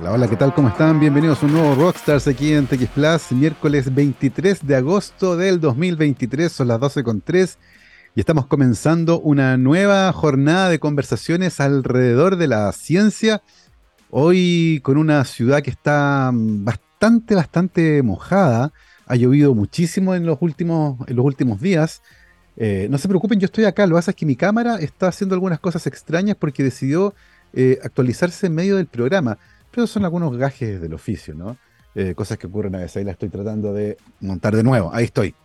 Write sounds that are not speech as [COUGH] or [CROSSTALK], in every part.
Hola, hola, ¿qué tal? ¿Cómo están? Bienvenidos a un nuevo Rockstars aquí en TX miércoles 23 de agosto del 2023, son las 12 con 3 y estamos comenzando una nueva jornada de conversaciones alrededor de la ciencia. Hoy con una ciudad que está bastante, bastante mojada. Ha llovido muchísimo en los últimos, en los últimos días. Eh, no se preocupen, yo estoy acá. Lo que pasa es que mi cámara está haciendo algunas cosas extrañas porque decidió eh, actualizarse en medio del programa pero son algunos gajes del oficio, ¿no? Eh, cosas que ocurren a veces. Ahí la estoy tratando de montar de nuevo. Ahí estoy.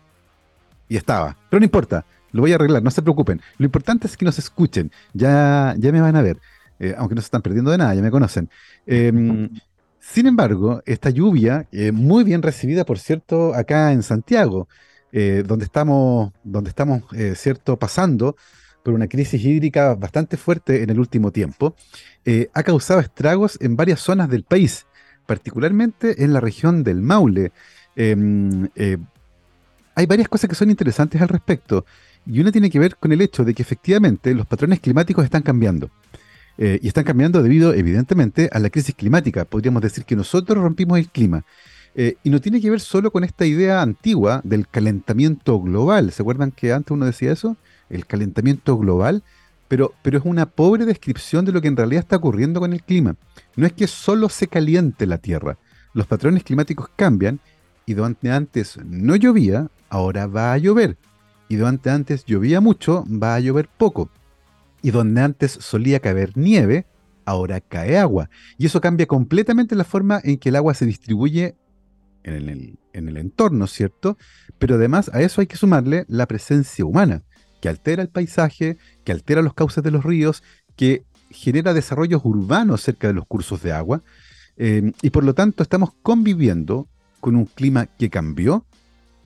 Y estaba. Pero no importa. Lo voy a arreglar. No se preocupen. Lo importante es que nos escuchen. Ya, ya me van a ver. Eh, aunque no se están perdiendo de nada. Ya me conocen. Em, sin embargo, esta lluvia, eh, muy bien recibida, por cierto, acá en Santiago, donde estamos, donde estamos cierto, pasando por una crisis hídrica bastante fuerte en el último tiempo, eh, ha causado estragos en varias zonas del país, particularmente en la región del Maule. Em, eh, hay varias cosas que son interesantes al respecto, y una tiene que ver con el hecho de que efectivamente los patrones climáticos están cambiando. Eh, y están cambiando debido, evidentemente, a la crisis climática. Podríamos decir que nosotros rompimos el clima. y no tiene que ver solo con esta idea antigua del calentamiento global. ¿Se acuerdan que antes uno decía eso? El calentamiento global pero, pero es una pobre descripción de lo que en realidad está ocurriendo con el clima. No es que solo se caliente la Tierra, los patrones climáticos cambian y donde antes no llovía, ahora va a llover. Y donde antes llovía mucho, va a llover poco. Y donde antes solía caer nieve, ahora cae agua. Y eso cambia completamente la forma en que el agua se distribuye en el, en el entorno, ¿cierto? Pero además a eso hay que sumarle la presencia humana que altera el paisaje, que altera los cauces de los ríos, que genera desarrollos urbanos cerca de los cursos de agua, eh, y por lo tanto estamos conviviendo con un clima que cambió,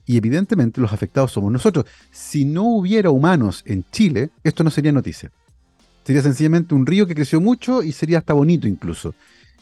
y evidentemente los afectados somos nosotros. Si no hubiera humanos en Chile, esto no sería noticia. Sería sencillamente un río que creció mucho y sería hasta bonito incluso.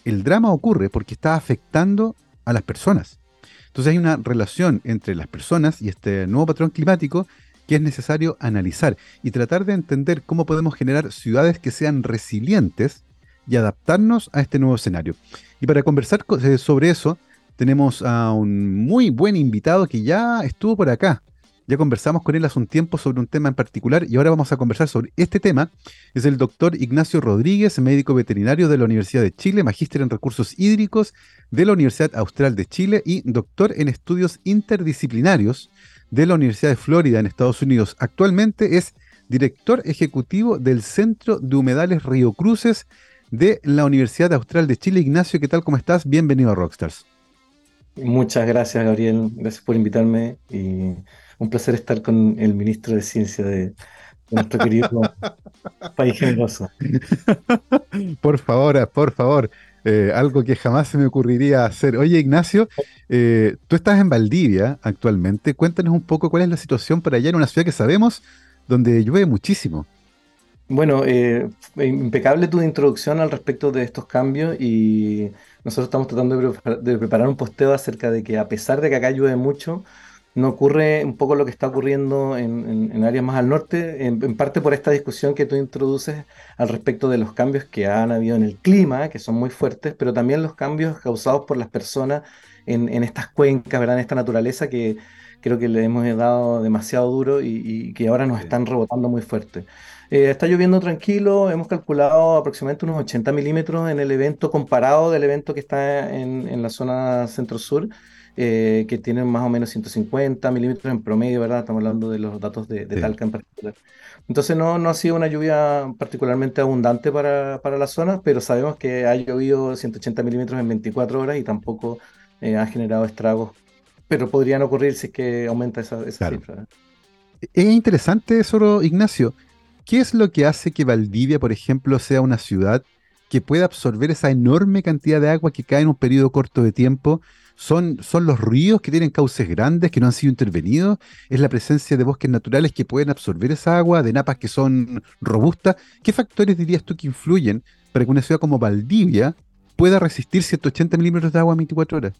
El drama ocurre porque está afectando a las personas. Entonces hay una relación entre las personas y este nuevo patrón climático que es necesario analizar y tratar de entender cómo podemos generar ciudades que sean resilientes y adaptarnos a este nuevo escenario. Y para conversar eh, sobre eso, tenemos a un muy buen invitado que ya estuvo por acá. Ya conversamos con él hace un tiempo sobre un tema en particular y ahora vamos a conversar sobre este tema. Es el doctor Ignacio Rodríguez, médico veterinario de la Universidad de Chile, magíster en recursos hídricos de la Universidad Austral de Chile y doctor en estudios interdisciplinarios de la Universidad de Florida en Estados Unidos. Actualmente es director ejecutivo del Centro de Humedales Río Cruces de la Universidad Austral de Chile. Ignacio, ¿qué tal? ¿Cómo estás? Bienvenido a Rockstars. Muchas gracias, Gabriel. Gracias por invitarme y un placer estar con el ministro de Ciencia de, nuestro querido [LAUGHS] país generoso. Por favor, por favor. Eh, algo que jamás se me ocurriría hacer. Oye, Ignacio, eh, tú estás en Valdivia actualmente. Cuéntanos un poco cuál es la situación para allá en una ciudad que sabemos donde llueve muchísimo. Bueno, eh, impecable tu introducción al respecto de estos cambios y nosotros estamos tratando de preparar un posteo acerca de que a pesar de que acá llueve mucho, no ocurre un poco lo que está ocurriendo en, áreas más al norte, en, parte por esta discusión que tú introduces al respecto de los cambios que han habido en el clima, que son muy fuertes, pero también los cambios causados por las personas en, estas cuencas, ¿verdad? en esta naturaleza que creo que le hemos dado demasiado duro y, que ahora nos están rebotando muy fuerte. Eh, está lloviendo tranquilo, hemos calculado aproximadamente unos 80 milímetros en el evento comparado del evento que está en, en la zona centro-sur. Eh, que tienen más o menos 150 milímetros en promedio, ¿verdad? Estamos hablando de los datos de, Talca en particular. Entonces no, no ha sido una lluvia particularmente abundante para, para la zona, pero sabemos que ha llovido 180 milímetros en 24 horas y tampoco eh, ha generado estragos, pero podrían ocurrir si es que aumenta esa, esa cifra. Es interesante eso, Ignacio. ¿Qué es lo que hace que Valdivia, por ejemplo, sea una ciudad que pueda absorber esa enorme cantidad de agua que cae en un periodo corto de tiempo? Son, son los ríos que tienen cauces grandes que no han sido intervenidos, es la presencia de bosques naturales que pueden absorber esa agua, de napas que son robustas. ¿Qué factores dirías tú que influyen para que una ciudad como Valdivia pueda resistir 180 milímetros de agua en 24 horas?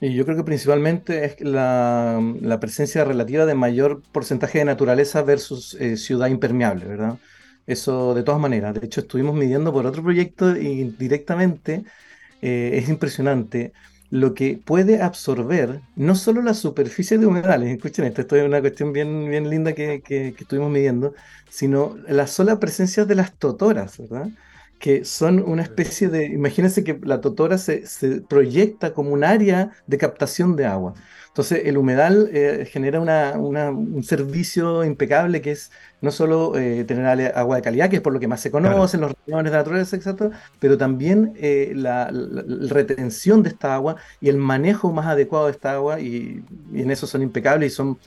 Y yo creo que principalmente es la, presencia relativa de mayor porcentaje de naturaleza versus eh, ciudad impermeable, ¿verdad? Eso de todas maneras. De hecho, estuvimos midiendo por otro proyecto y directamente eh, es impresionante lo que puede absorber no solo la superficie de humedales, escuchen esto, esto es una cuestión bien, bien linda que, que, que estuvimos midiendo, sino la sola presencia de las totoras, ¿verdad? que son una especie de, imagínense que la totora se, se proyecta como un área de captación de agua. Entonces, el humedal eh, genera una, una, un servicio impecable que es no solo eh, tener agua de calidad, que es por lo que más se conocen, claro. los riñones de naturaleza, etc., pero también eh, la, la, la, retención de esta agua y el manejo más adecuado de esta agua, y, y en eso son impecables y son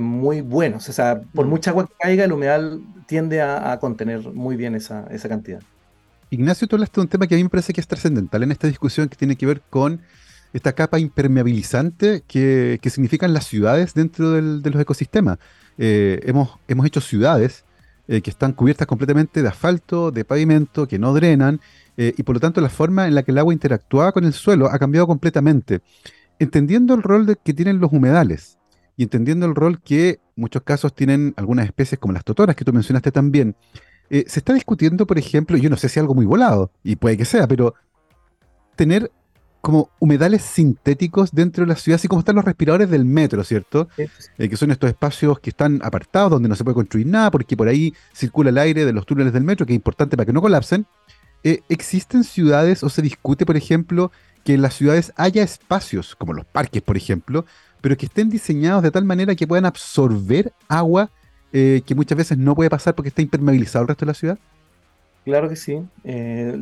muy buenos. O sea, por mm. mucha agua que caiga, el humedal tiende a, a contener muy bien esa, esa cantidad. Ignacio, tú hablaste de un tema que a mí me parece que es trascendental en esta discusión que tiene que ver con esta capa impermeabilizante que, que significan las ciudades dentro del, de los ecosistemas. Eh, hemos, hemos hecho ciudades eh, que están cubiertas completamente de asfalto, de pavimento, que no drenan, eh, y por lo tanto la forma en la que el agua interactúa con el suelo ha cambiado completamente. Entendiendo el rol de, que tienen los humedales y entendiendo el rol que muchos casos tienen algunas especies como las totoras que tú mencionaste también, se está discutiendo, por ejemplo, yo no sé si algo muy volado, y puede que sea, pero tener como humedales sintéticos dentro de la ciudad, así como están los respiradores del metro, ¿cierto? Eh, que son estos espacios que están apartados, donde no se puede construir nada, porque por ahí circula el aire de los túneles del metro, que es importante para que no colapsen. Eh, ¿Existen ciudades o se discute, por ejemplo, que en las ciudades haya espacios, como los parques, por ejemplo, pero que estén diseñados de tal manera que puedan absorber agua eh, que muchas veces no puede pasar porque está impermeabilizado el resto de la ciudad? Claro que sí. Eh,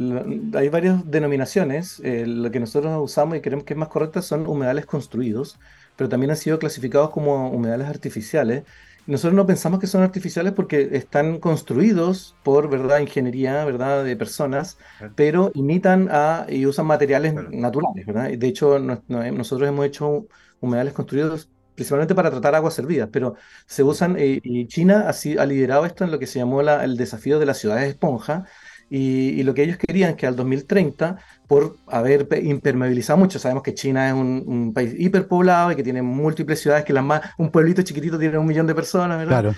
hay varias denominaciones. Eh, lo que nosotros usamos y creemos que es más correcta son humedales construidos, pero también han sido clasificados como humedales artificiales. Nosotros no pensamos que son artificiales porque están construidos por verdad ingeniería, verdad de personas, pero imitan a y usan materiales naturales, verdad. De hecho, no, no, nosotros hemos hecho humedales construidos principalmente para tratar aguas servidas, pero se usan, eh, y China así, ha liderado esto en lo que se llamó la, el desafío de las ciudades esponja, y, y, lo que ellos querían que al 2030, por haber impermeabilizado mucho, sabemos que China es un, un, país hiperpoblado y que tiene múltiples ciudades, que las más, un pueblito chiquitito tiene un millón de personas, ¿verdad? Claro.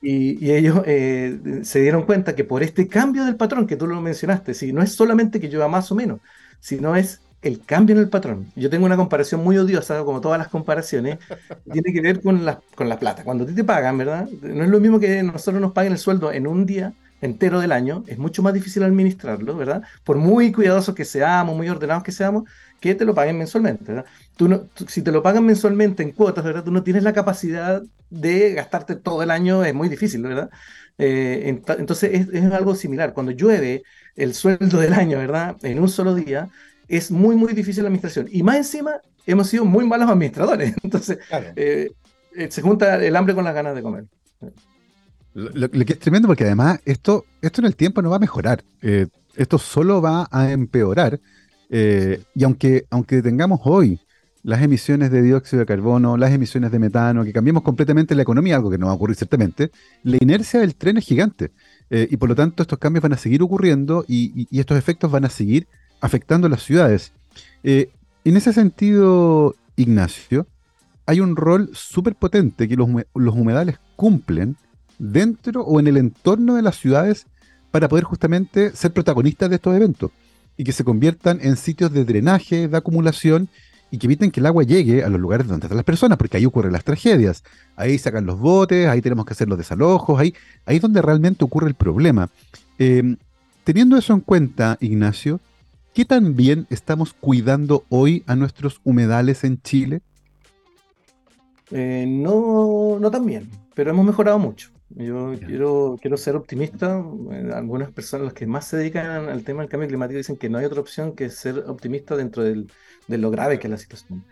Y, y, ellos eh, se dieron cuenta que por este cambio del patrón que tú lo mencionaste, si no es solamente que llueva más o menos, sino es el cambio en el patrón. Yo tengo una comparación muy odiosa, como todas las comparaciones, [LAUGHS] tiene que ver con la, con la plata. Cuando a ti te pagan, ¿verdad? No es lo mismo que nosotros nos paguen el sueldo en un día entero del año, es mucho más difícil administrarlo, ¿verdad? Por muy cuidadosos que seamos, muy ordenados que seamos, que te lo paguen mensualmente, ¿verdad? Tú no, tú, si te lo pagan mensualmente en cuotas, ¿verdad? Tú no tienes la capacidad de gastarte todo el año, es muy difícil, ¿verdad? Eh, entonces es, es algo similar. Cuando llueve el sueldo del año, ¿verdad? En un solo día, es muy, muy difícil la administración. Y más encima, hemos sido muy malos administradores. [LAUGHS] Entonces, claro. eh, eh, se junta el hambre con las ganas de comer. Lo, lo, que es tremendo, porque además esto, esto en el tiempo no va a mejorar. Eh, esto solo va a empeorar. Eh, y aunque, aunque tengamos hoy las emisiones de dióxido de carbono, las emisiones de metano, que cambiemos completamente la economía, algo que no va a ocurrir ciertamente, la inercia del tren es gigante. Eh, y por lo tanto, estos cambios van a seguir ocurriendo y, y, y estos efectos van a seguir afectando las ciudades. Eh, en ese sentido, Ignacio, hay un rol súper potente que los, los, humedales cumplen dentro o en el entorno de las ciudades para poder justamente ser protagonistas de estos eventos y que se conviertan en sitios de drenaje, de acumulación y que eviten que el agua llegue a los lugares donde están las personas, porque ahí ocurren las tragedias. Ahí sacan los botes, ahí tenemos que hacer los desalojos, ahí, ahí es donde realmente ocurre el problema. Eh, teniendo eso en cuenta, Ignacio, ¿qué tan bien estamos cuidando hoy a nuestros humedales en Chile? Eh, no, no tan bien, pero hemos mejorado mucho. Yo quiero, quiero ser optimista. Eh, algunas personas, las que más se dedican al tema del cambio climático, dicen que no hay otra opción que ser optimista dentro del, de lo grave que es la situación.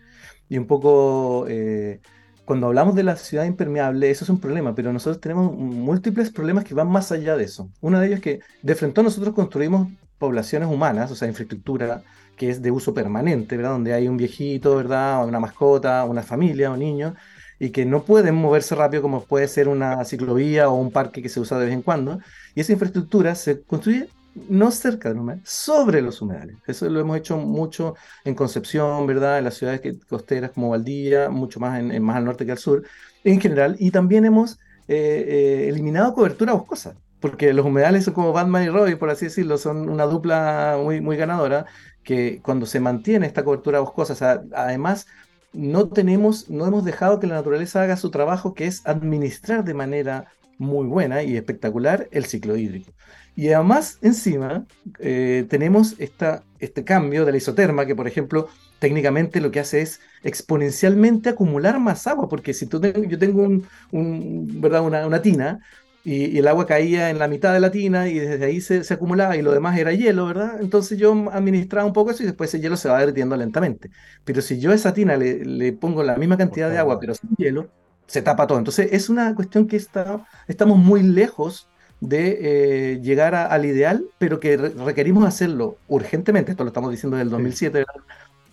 Y un poco, eh, cuando hablamos de la ciudad impermeable, eso es un problema, pero nosotros tenemos múltiples problemas que van más allá de eso. Uno de ellos es que de frente a nosotros construimos poblaciones humanas, o sea, infraestructura que es de uso permanente, ¿verdad? Donde hay un viejito, ¿verdad? Una mascota, una familia, un niño, y que no pueden moverse rápido como puede ser una ciclovía o un parque que se usa de vez en cuando. Y esa infraestructura se construye no cerca del humedal, sobre los humedales. Eso lo hemos hecho mucho en Concepción, ¿verdad? En las ciudades costeras como Valdivia, mucho más, en, en, más al norte que al sur, en general. Y también hemos eh, eh, eliminado cobertura boscosa porque los humedales son como Batman y Robin, por así decirlo, son una dupla muy, muy ganadora, que cuando se mantiene esta cobertura boscosa, además no tenemos, no hemos dejado que la naturaleza haga su trabajo, que es administrar de manera muy buena y espectacular el ciclo hídrico. Y además, encima, eh, tenemos esta, este cambio de la isoterma, que por ejemplo, técnicamente lo que hace es exponencialmente acumular más agua, porque si tú yo tengo un, ¿verdad? Una, una tina, y, el agua caía en la mitad de la tina y desde ahí se, se, acumulaba y lo demás era hielo, ¿verdad? Entonces yo administraba un poco eso y después ese hielo se va derritiendo lentamente. Pero si yo a esa tina le, le pongo la misma cantidad de agua pero sin hielo, se tapa todo. Entonces es una cuestión que está, estamos muy lejos de eh, llegar al ideal, pero que requerimos hacerlo urgentemente. Esto lo estamos diciendo desde el 2007, ¿verdad?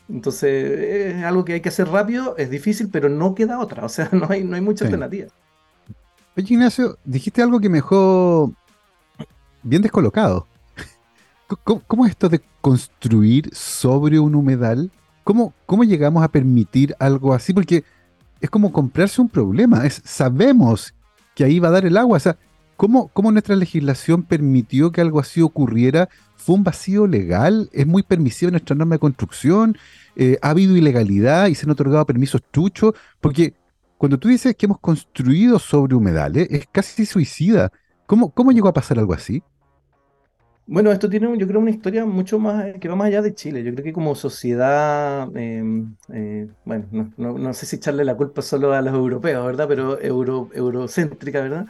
Entonces es algo que hay que hacer rápido, es difícil, pero no queda otra. O sea, [LAUGHS] no hay, no hay mucha alternativa. Oye, Ignacio, dijiste algo que me dejó bien descolocado. [LAUGHS] ¿Cómo, es esto de construir sobre un humedal? ¿Cómo, ¿Cómo llegamos a permitir algo así? Porque es como comprarse un problema. Es, sabemos que ahí va a dar el agua. O sea, ¿cómo, ¿cómo, nuestra legislación permitió que algo así ocurriera? ¿Fue un vacío legal? ¿Es muy permisiva nuestra norma de construcción? Eh, ¿Ha habido ilegalidad y se han otorgado permisos truchos? Porque cuando tú dices que hemos construido sobre humedales, es casi suicida. ¿Cómo, cómo llegó a pasar algo así? Bueno, esto tiene, yo creo, una historia mucho más que va más allá de Chile. Yo creo que como sociedad, em, eh, bueno, no, sé si echarle la culpa solo a los europeos, ¿verdad? Pero euro, eurocéntrica, ¿verdad?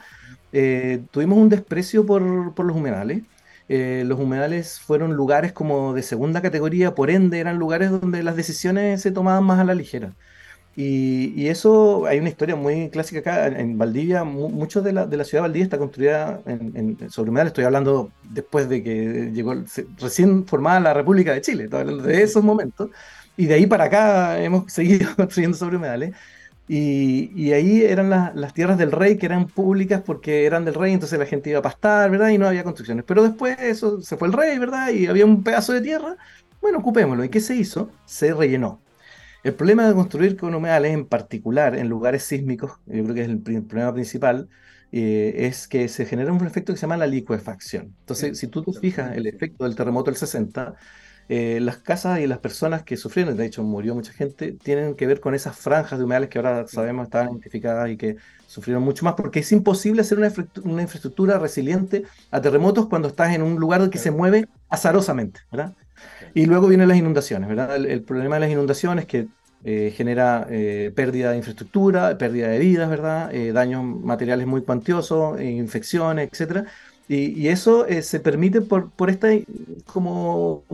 Eh, tuvimos un desprecio por, los humedales. Eh, los humedales fueron lugares como de segunda categoría, por ende eran lugares donde las decisiones se tomaban más a la ligera. Y, eso, hay una historia muy clásica acá en Valdivia, mucho de la, de la, ciudad de Valdivia está construida en, sobre humedales, estoy hablando después de que llegó recién formada la República de Chile, estoy hablando de esos momentos, y de ahí para acá hemos [LAUGHS] seguido construyendo sobre humedales. Y, y ahí eran las tierras del rey que eran públicas porque eran del rey, entonces la gente iba a pastar, ¿verdad? Y no había construcciones. Pero después eso se fue el rey, ¿verdad? Y había un pedazo de tierra, bueno, ocupémoslo. ¿Y qué se hizo? Se rellenó el problema de construir con humedales, en particular en lugares sísmicos, yo creo que es el, problema principal, eh, es que se genera un efecto que se llama la licuefacción. Entonces, si tú te fijas el efecto del terremoto del 60, eh, las casas y las personas que sufrieron, de hecho murió mucha gente, tienen que ver con esas franjas de humedales que ahora sabemos estaban identificadas y que sufrieron mucho más, porque es imposible hacer una, una infraestructura resiliente a terremotos cuando estás en un lugar que se mueve azarosamente, ¿verdad? Y luego vienen las inundaciones, ¿verdad? El, problema de las inundaciones que eh, genera eh, pérdida de infraestructura, pérdida de vidas, ¿verdad? Eh, daños materiales muy cuantiosos, infecciones, etc. Y, eso se permite por, por esta como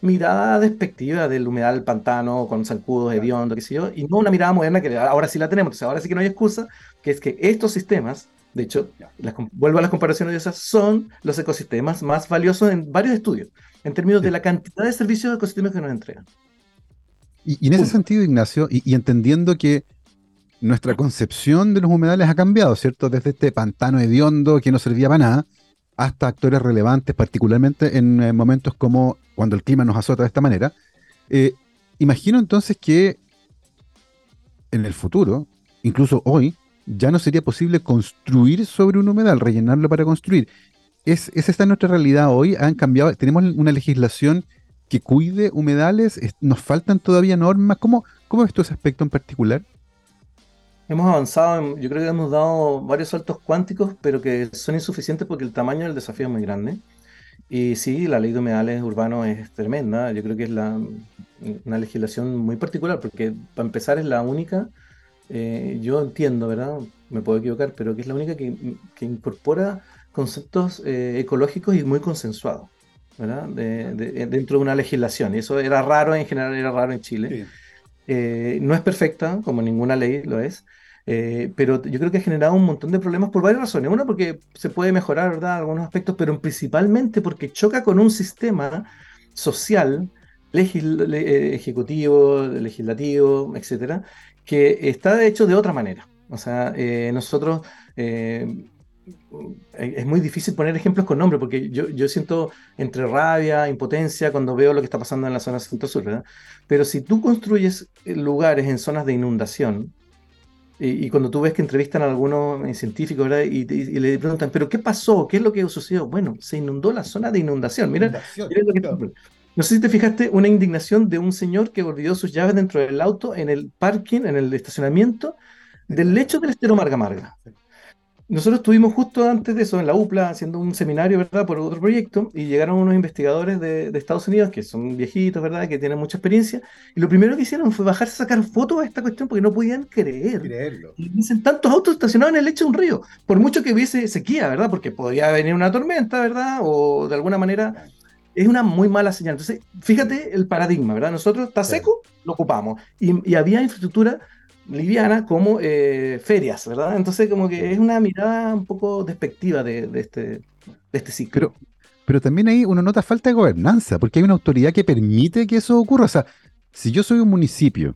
mirada despectiva del humedal pantano con zancudos, hediondo, qué sé yo, y no una mirada moderna que ahora sí la tenemos, entonces ahora sí que no hay excusa, que es que estos sistemas, de hecho, vuelvo a las comparaciones de esas, son los ecosistemas más valiosos en varios estudios en términos de la cantidad de servicios de ecosistemas que nos entregan. Y, en ese sentido, Ignacio, y, entendiendo que nuestra concepción de los humedales ha cambiado, ¿cierto? Desde este pantano hediondo que no servía para nada, hasta actores relevantes, particularmente en eh, momentos como cuando el clima nos azota de esta manera. Eh, imagino entonces que en el futuro, incluso hoy, ya no sería posible construir sobre un humedal, rellenarlo para construir. ¿Es, ¿Es esta nuestra realidad hoy? ¿Han cambiado? ¿Tenemos una legislación que cuide humedales? ¿Nos faltan todavía normas? ¿Cómo, cómo ves tú ese aspecto en particular? Hemos avanzado, yo creo que hemos dado varios saltos cuánticos, pero que son insuficientes porque el tamaño del desafío es muy grande. Y sí, la ley de humedales urbanos es tremenda. Yo creo que es la, una legislación muy particular, porque para empezar es la única, eh, yo entiendo, ¿verdad? Me puedo equivocar, pero que es la única que, que incorpora conceptos eh, ecológicos y muy consensuados, ¿verdad? dentro de una legislación. Y eso era raro en general, era raro en Chile. Eh, no es perfecta, como ninguna ley lo es, eh, pero yo creo que ha generado un montón de problemas por varias razones. Una, porque se puede mejorar, ¿verdad?, algunos aspectos, pero principalmente porque choca con un sistema social, ejecutivo, legislativo, etcétera, que está hecho de otra manera. O sea, nosotros es muy difícil poner ejemplos con nombre, porque yo, yo, siento entre rabia, impotencia cuando veo lo que está pasando en la zona centro-sur, ¿verdad? Pero si tú construyes lugares en zonas de inundación, Y, cuando tú ves que entrevistan a algunos eh, científicos ¿verdad? Y, le preguntan, ¿pero qué pasó? ¿Qué es lo que sucedió? Bueno, se inundó la zona de inundación. Mira, lo que No sé si te fijaste, una indignación de un señor que olvidó sus llaves dentro del auto en el parking, en el estacionamiento del lecho del estero Marga Marga. Nosotros estuvimos justo antes de eso en la UPLA haciendo un seminario, ¿verdad?, por otro proyecto y llegaron unos investigadores de, Estados Unidos que son viejitos, ¿verdad?, que tienen mucha experiencia y lo primero que hicieron fue bajarse a sacar fotos de esta cuestión porque no podían creer. Creerlo. Y dicen tantos autos estacionados en el lecho de un río, por mucho que hubiese sequía, ¿verdad?, porque podía venir una tormenta, ¿verdad?, o de alguna manera es una muy mala señal. Entonces, fíjate el paradigma, ¿verdad? Nosotros está seco, lo ocupamos y, y había infraestructura liviana como eh, ferias, ¿verdad? Entonces como que es una mirada un poco despectiva de, este, de este ciclo. Pero, pero también ahí uno nota falta de gobernanza, porque hay una autoridad que permite que eso ocurra. O sea, si yo soy un municipio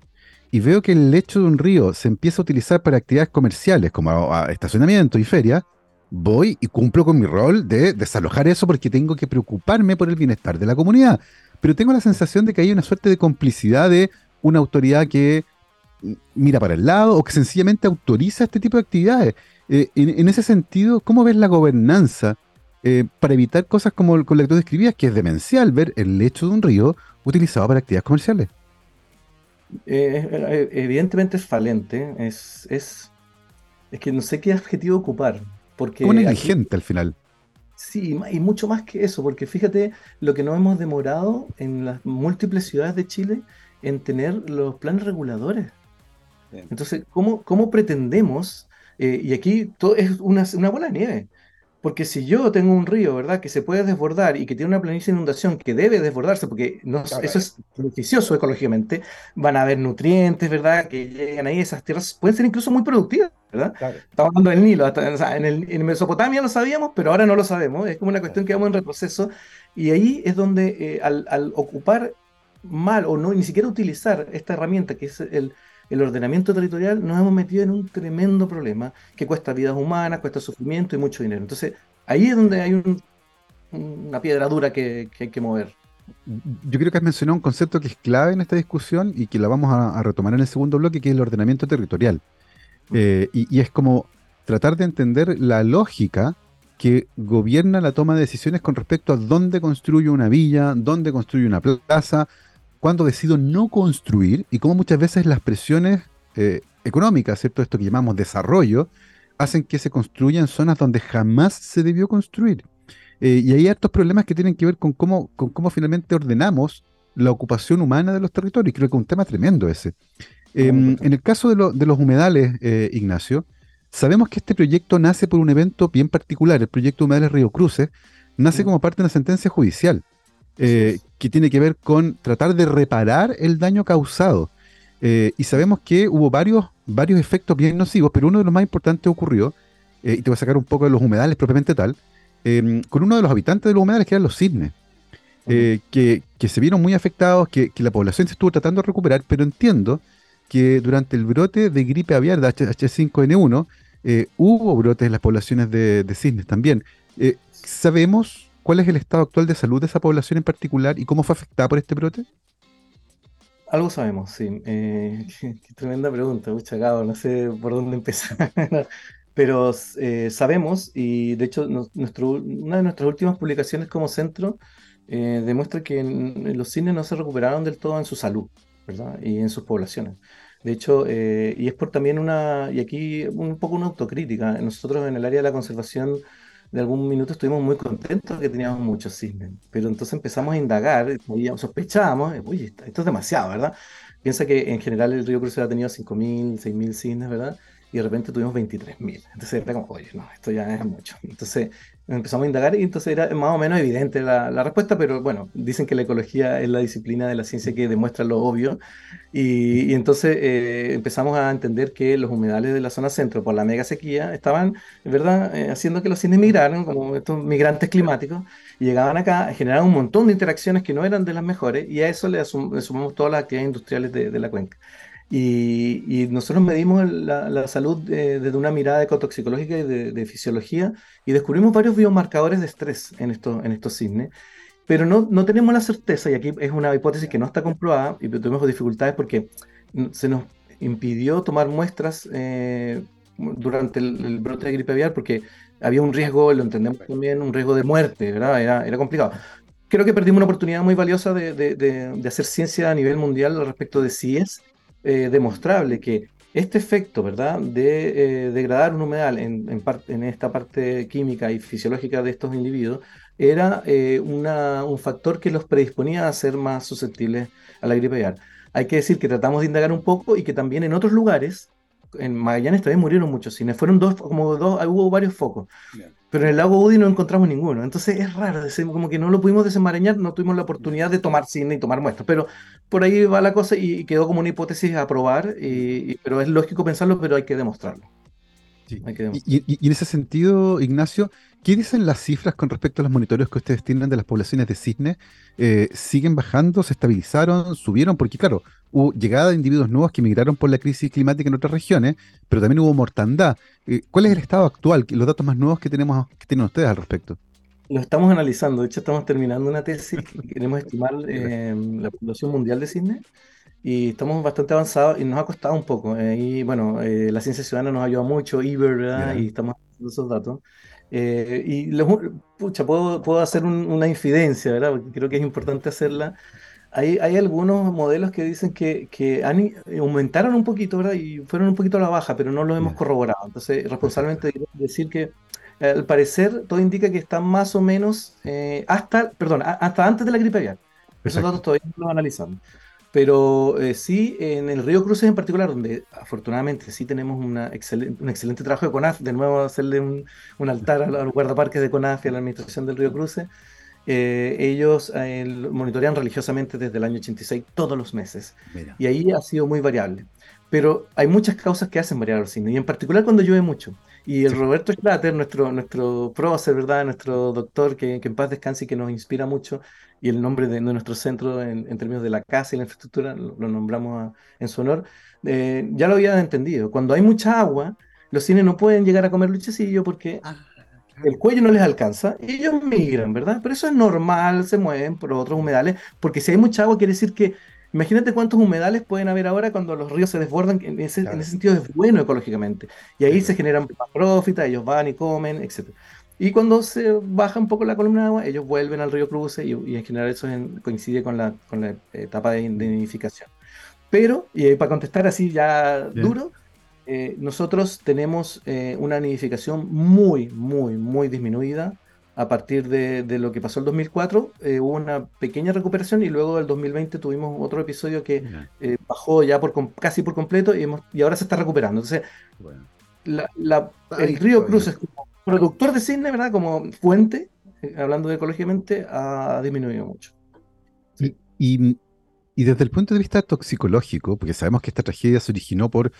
y veo que el lecho de un río se empieza a utilizar para actividades comerciales como estacionamiento y feria, voy y cumplo con mi rol de desalojar eso porque tengo que preocuparme por el bienestar de la comunidad. Pero tengo la sensación de que hay una suerte de complicidad de una autoridad que mira para el lado o que sencillamente autoriza este tipo de actividades. Eh, en, ese sentido, ¿cómo ves la gobernanza eh, para evitar cosas como con la que tú describías, que es demencial ver el lecho de un río utilizado para actividades comerciales? Eh, evidentemente es falente, es, es, es que no sé qué adjetivo ocupar. Porque Como negligente al final. Sí, y mucho más que eso, porque fíjate lo que nos hemos demorado en las múltiples ciudades de Chile en tener los planes reguladores. Entonces, ¿cómo, cómo pretendemos? Eh, y aquí todo es una, una, bola de nieve. Porque si yo tengo un río, ¿verdad?, que se puede desbordar y que tiene una planicie de inundación que debe desbordarse, porque no, eso es beneficioso ecológicamente, van a haber nutrientes, ¿verdad?, que llegan ahí, esas tierras pueden ser incluso muy productivas, ¿verdad? Estamos hablando del Nilo, en, el, en, Mesopotamia lo sabíamos, pero ahora no lo sabemos, es como una cuestión que vamos en retroceso, y ahí es donde eh, al, al ocupar mal o no, ni siquiera utilizar esta herramienta que es el, el ordenamiento territorial, nos hemos metido en un tremendo problema que cuesta vidas humanas, cuesta sufrimiento y mucho dinero. Entonces, ahí es donde hay una piedra dura que, hay que mover. Yo creo que has mencionado un concepto que es clave en esta discusión y que la vamos a, retomar en el segundo bloque, que es el ordenamiento territorial. Eh, y, y, es como tratar de entender la lógica que gobierna la toma de decisiones con respecto a dónde construye una villa, dónde construye una plaza, cuando decido no construir y cómo muchas veces las presiones eh, económicas, ¿cierto? Esto que llamamos desarrollo, hacen que se construyan zonas donde jamás se debió construir. Eh, y hay hartos problemas que tienen que ver con cómo, con cómo finalmente ordenamos la ocupación humana de los territorios. Creo que es un tema tremendo ese. Em, en el caso de, de los humedales, eh, Ignacio, sabemos que este proyecto nace por un evento bien particular. El proyecto Humedales Río Cruces nace como parte de una sentencia judicial eh, que tiene que ver con tratar de reparar el daño causado. Eh, y sabemos que hubo varios, varios efectos bien nocivos, pero uno de los más importantes ocurrió, eh, y te voy a sacar un poco de los humedales propiamente tal, em, con uno de los habitantes de los humedales, que eran los cisnes, que, se vieron muy afectados, que, la población se estuvo tratando de recuperar, pero entiendo que durante el brote de gripe aviar de H5N1, hubo brotes en las poblaciones de, de cisnes también. sabemos ¿Cuál es el estado actual de salud de esa población en particular y cómo fue afectada por este brote? Algo sabemos, sí. Eh, [LAUGHS] qué, tremenda pregunta, mucha no sé por dónde empezar. [LAUGHS] Pero eh, sabemos, y de hecho nuestro, una de nuestras últimas publicaciones como centro eh, demuestra que los cines no se recuperaron del todo en su salud, ¿verdad? Y en sus poblaciones. De hecho, y es por también una, y aquí un poco una autocrítica. Nosotros en el área de la conservación de algún minuto estuvimos muy contentos que teníamos muchos cisnes, pero entonces empezamos a indagar, sospechábamos, oye, esto es demasiado, ¿verdad? Piensa que en general el río Crucero ha tenido 5.000, 6.000 cisnes, ¿verdad? Y de repente tuvimos 23.000. Entonces era como, oye, no, esto ya es mucho. Entonces empezamos a indagar y entonces era más o menos evidente la, la, respuesta, pero bueno, dicen que la ecología es la disciplina de la ciencia que demuestra lo obvio y, y entonces eh, empezamos a entender que los humedales de la zona centro por la mega sequía estaban, ¿verdad?, eh, haciendo que los cines migraran como estos migrantes climáticos y llegaban acá, generaban un montón de interacciones que no eran de las mejores y a eso le, sumamos todas las actividades industriales de, de la cuenca. Y, nosotros medimos la, salud desde una mirada ecotoxicológica y de, fisiología y descubrimos varios biomarcadores de estrés en, estos en estos cisnes, pero no, no tenemos la certeza, y aquí es una hipótesis que no está comprobada y tuvimos dificultades porque se nos impidió tomar muestras eh, durante el, brote de gripe aviar porque había un riesgo, lo entendemos también, un riesgo de muerte, ¿verdad? Era, era complicado. Creo que perdimos una oportunidad muy valiosa de, de, de, hacer ciencia a nivel mundial al respecto de si es eh, demostrable que este efecto, ¿verdad?, de eh, degradar un humedal en, en, esta parte química y fisiológica de estos individuos era eh, una, un factor que los predisponía a ser más susceptibles a la gripe aviar. Hay que decir que tratamos de indagar un poco y que también en otros lugares, en Magallanes también murieron muchos cines, fueron dos, como dos, hubo varios focos, pero en el lago Udi no encontramos ninguno. Entonces es raro, como que no lo pudimos desenmarañar, no tuvimos la oportunidad de tomar cine y tomar muestras, pero por ahí va la cosa y quedó como una hipótesis a probar, y, pero es lógico pensarlo, pero hay que demostrarlo. Y, en ese sentido, Ignacio, ¿qué dicen las cifras con respecto a los monitoreos que ustedes tienen de las poblaciones de cisne? Eh, ¿Siguen bajando? ¿Se estabilizaron? ¿Subieron? Porque claro, hubo llegada de individuos nuevos que migraron por la crisis climática en otras regiones, pero también hubo mortandad. Eh, ¿Cuál es el estado actual? Los datos más nuevos que tenemos que tienen ustedes al respecto. Lo estamos analizando. De hecho, estamos terminando una tesis que [LAUGHS] queremos estimar eh, la población mundial de cisne y estamos bastante avanzados y nos ha costado un poco. Eh, y bueno, eh, la ciencia ciudadana nos ayuda mucho, IBER, ¿verdad? Y estamos haciendo esos datos. Eh, y los, pucha, puedo, puedo hacer una infidencia, ¿verdad? Porque creo que es importante hacerla. Hay, hay algunos modelos que dicen que, que han, aumentaron un poquito, ¿verdad? Y fueron un poquito a la baja, pero no lo hemos corroborado. Entonces, responsablemente decir que al parecer todo indica que están más o menos hasta, perdón, hasta antes de la gripe aviar. Esos datos todavía no los analizamos. Pero eh, sí, en el Río Cruces en particular, donde afortunadamente sí tenemos una un excelente trabajo de CONAF, de nuevo hacerle un, un altar a los guardaparques de CONAF y a la administración del Río Cruces, eh, ellos eh, monitorean religiosamente desde el año 86 todos los meses. Y ahí ha sido muy variable. Pero hay muchas causas que hacen variar los signos, y en particular cuando llueve mucho. Y el Roberto Schlatter, nuestro, nuestro prócer, ¿verdad? Nuestro doctor, que, que, en paz descanse y que nos inspira mucho, y el nombre de, nuestro centro en, términos de la casa y la infraestructura, lo, nombramos en su honor, eh, ya lo había entendido. Cuando hay mucha agua, los cines no pueden llegar a comer luchecillo porque ah, el cuello no les alcanza y ellos migran, ¿verdad? Pero eso es normal, se mueven por otros humedales, porque si hay mucha agua quiere decir que Imagínate cuántos humedales pueden haber ahora cuando los ríos se desbordan, en ese, en ese sentido es bueno ecológicamente. Y ahí se generan prófitas, ellos van y comen, etc. Y cuando se baja un poco la columna de agua, ellos vuelven al río Cruce y, en general eso coincide con la, con la etapa de, nidificación. Pero, y para contestar así ya duro, eh, nosotros tenemos eh, una nidificación muy, muy, muy disminuida. A partir de, de lo que pasó el 2004, eh, hubo una pequeña recuperación y luego del 2020 tuvimos otro episodio que bajó ya por, casi por completo y, hemos, y ahora se está recuperando. Entonces, la, el río Cruce es como productor de cisne, ¿verdad? Como fuente, eh, hablando ecológicamente, ha disminuido mucho. Y, desde el punto de vista toxicológico, porque sabemos que esta tragedia se originó por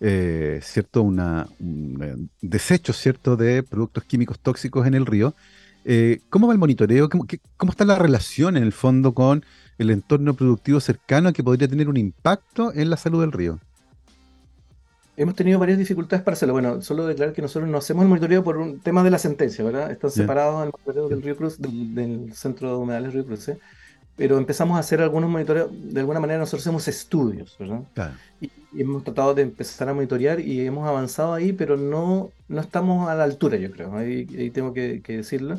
eh, cierto una, un eh, desecho cierto de productos químicos tóxicos en el río. ¿Cómo va el monitoreo? ¿Cómo, ¿Cómo, está la relación en el fondo con el entorno productivo cercano que podría tener un impacto en la salud del río? Hemos tenido varias dificultades para hacerlo. Bueno, solo declarar que nosotros no hacemos el monitoreo por un tema de la sentencia, ¿verdad? Están separados el monitoreo del Río Cruz, del, Centro de Humedales Río Cruz, ¿eh? Pero empezamos a hacer algunos monitoreos, de alguna manera nosotros hacemos estudios, ¿verdad? Y, hemos tratado de empezar a monitorear y hemos avanzado ahí, pero no, no estamos a la altura, yo creo, ahí, ahí tengo que, que decirlo.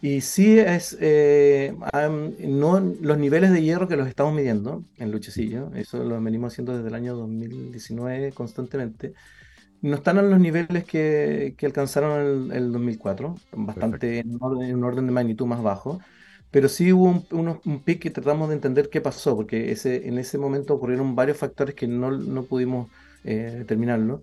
Y sí es eh, no los niveles de hierro que los estamos midiendo en Luchecillo, eso lo venimos haciendo desde el año 2019 constantemente, no están en los niveles que, que alcanzaron el, el 2004, bastante en un, orden, de magnitud más bajo, pero sí hubo un, un, pic que tratamos de entender qué pasó, porque ese, en ese momento ocurrieron varios factores que no, no pudimos eh, determinarlo.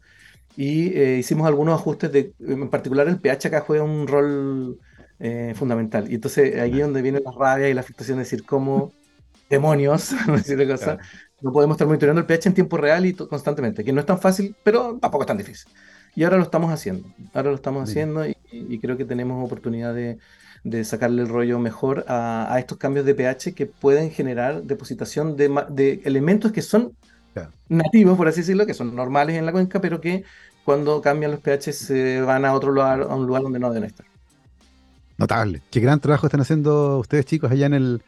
Y eh, hicimos algunos ajustes, de, en particular el pH acá juega un rol eh, fundamental. Y entonces aquí es donde viene la rabia y la afectación de decir cómo [LAUGHS] demonios, [LAUGHS] no podemos estar monitoreando el pH en tiempo real y constantemente, que no es tan fácil, pero tampoco es tan difícil. Y ahora lo estamos haciendo, ahora lo estamos haciendo y, creo que tenemos oportunidad de, de sacarle el rollo mejor a, a, estos cambios de pH que pueden generar depositación de, de elementos que son nativos, por así decirlo, que son normales en la cuenca, pero que cuando cambian los pH se van a otro lugar, a un lugar donde no deben estar. Notable. Qué gran trabajo están haciendo ustedes, chicos, allá en el,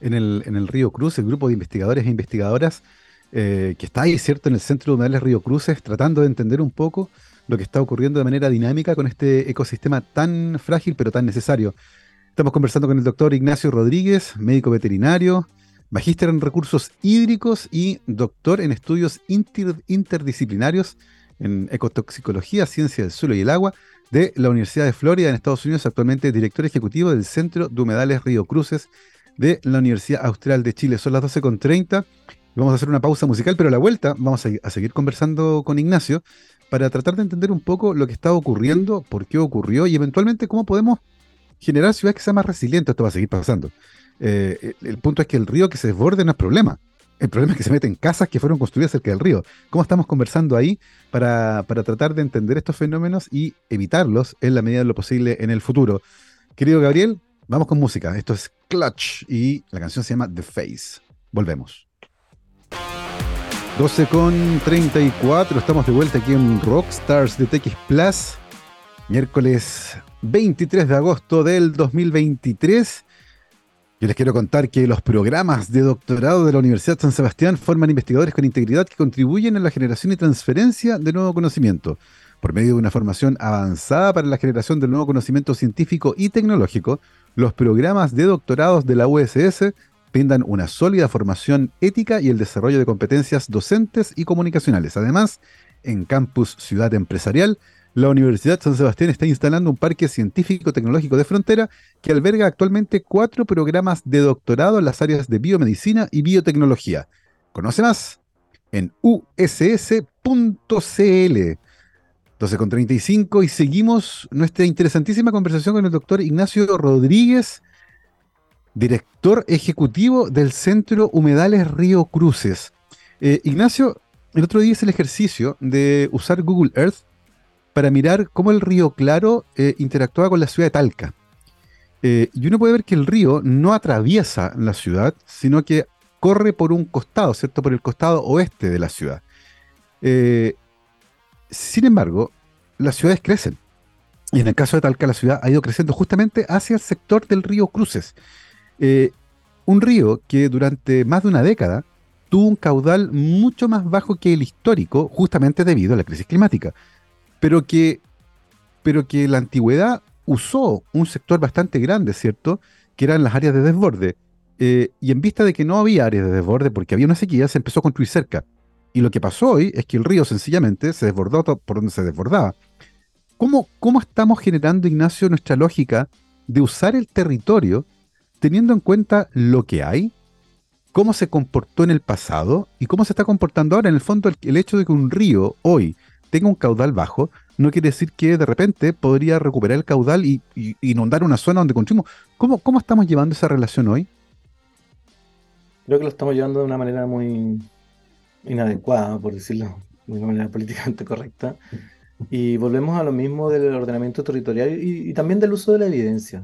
en el, en el Río Cruz, el grupo de investigadores e investigadoras. eh, que está ahí, ¿cierto?, en el centro de Humedales Río Cruces, tratando de entender un poco lo que está ocurriendo de manera dinámica con este ecosistema tan frágil pero tan necesario. Estamos conversando con el doctor Ignacio Rodríguez, médico veterinario, magíster en recursos hídricos y doctor en estudios interdisciplinarios en ecotoxicología, ciencia del suelo y el agua de la Universidad de Florida en Estados Unidos, actualmente director ejecutivo del Centro de Humedales Río Cruces de la Universidad Austral de Chile. Son las 12.30 vamos a hacer una pausa musical, pero a la vuelta vamos a, seguir conversando con Ignacio para tratar de entender un poco lo que está ocurriendo, por qué ocurrió y eventualmente cómo podemos generar ciudades que sean más resilientes. Esto va a seguir pasando. Eh, el, punto es que el río que se desborde no es problema. El problema es que se meten casas que fueron construidas cerca del río. ¿Cómo estamos conversando ahí para, para tratar de entender estos fenómenos y evitarlos en la medida de lo posible en el futuro? Querido Gabriel, vamos con música. Esto es Clutch y la canción se llama The Face. Volvemos. 12 con 34, estamos de vuelta aquí en Rockstars de TX Plus, miércoles 23 de agosto del 2023. Yo les quiero contar que los programas de doctorado de la Universidad San Sebastián forman investigadores con integridad que contribuyen a la generación y transferencia de nuevo conocimiento. Por medio de una formación avanzada para la generación del nuevo conocimiento científico y tecnológico, los programas de doctorados de la USS brindan una sólida formación ética y el desarrollo de competencias docentes y comunicacionales. Además, en Campus Ciudad Empresarial, la Universidad San Sebastián está instalando un parque científico-tecnológico de frontera que alberga actualmente cuatro programas de doctorado en las áreas de biomedicina y biotecnología. Conoce más en uss.cl. 12.35 y seguimos nuestra interesantísima conversación con el doctor Ignacio Rodríguez, director ejecutivo del Centro Humedales Río Cruces. Eh, Ignacio, el otro día hice el ejercicio de usar Google Earth para mirar cómo el río Claro eh, interactuaba con la ciudad de Talca. Eh, y uno puede ver que el río no atraviesa la ciudad, sino que corre por un costado, ¿cierto? Por el costado oeste de la ciudad. sin embargo, las ciudades crecen. Y en el caso de Talca, la ciudad ha ido creciendo justamente hacia el sector del río Cruces. Eh, un río que durante más de una década tuvo un caudal mucho más bajo que el histórico, justamente debido a la crisis climática, pero que, pero que la antigüedad usó un sector bastante grande, ¿cierto? Que eran las áreas de desborde. Eh, y en vista de que no había áreas de desborde porque había una sequía, se empezó a construir cerca. Y lo que pasó hoy es que el río sencillamente se desbordó por donde se desbordaba. ¿Cómo, ¿Cómo estamos generando, Ignacio, nuestra lógica de usar el territorio teniendo en cuenta lo que hay, cómo se comportó en el pasado y cómo se está comportando ahora. En el fondo, el, hecho de que un río hoy tenga un caudal bajo, no quiere decir que de repente podría recuperar el caudal y, inundar una zona donde consumimos. ¿Cómo, ¿Cómo estamos llevando esa relación hoy? Creo que lo estamos llevando de una manera muy inadecuada, por decirlo de una manera [LAUGHS] políticamente correcta. Y volvemos a lo mismo del ordenamiento territorial y también del uso de la evidencia.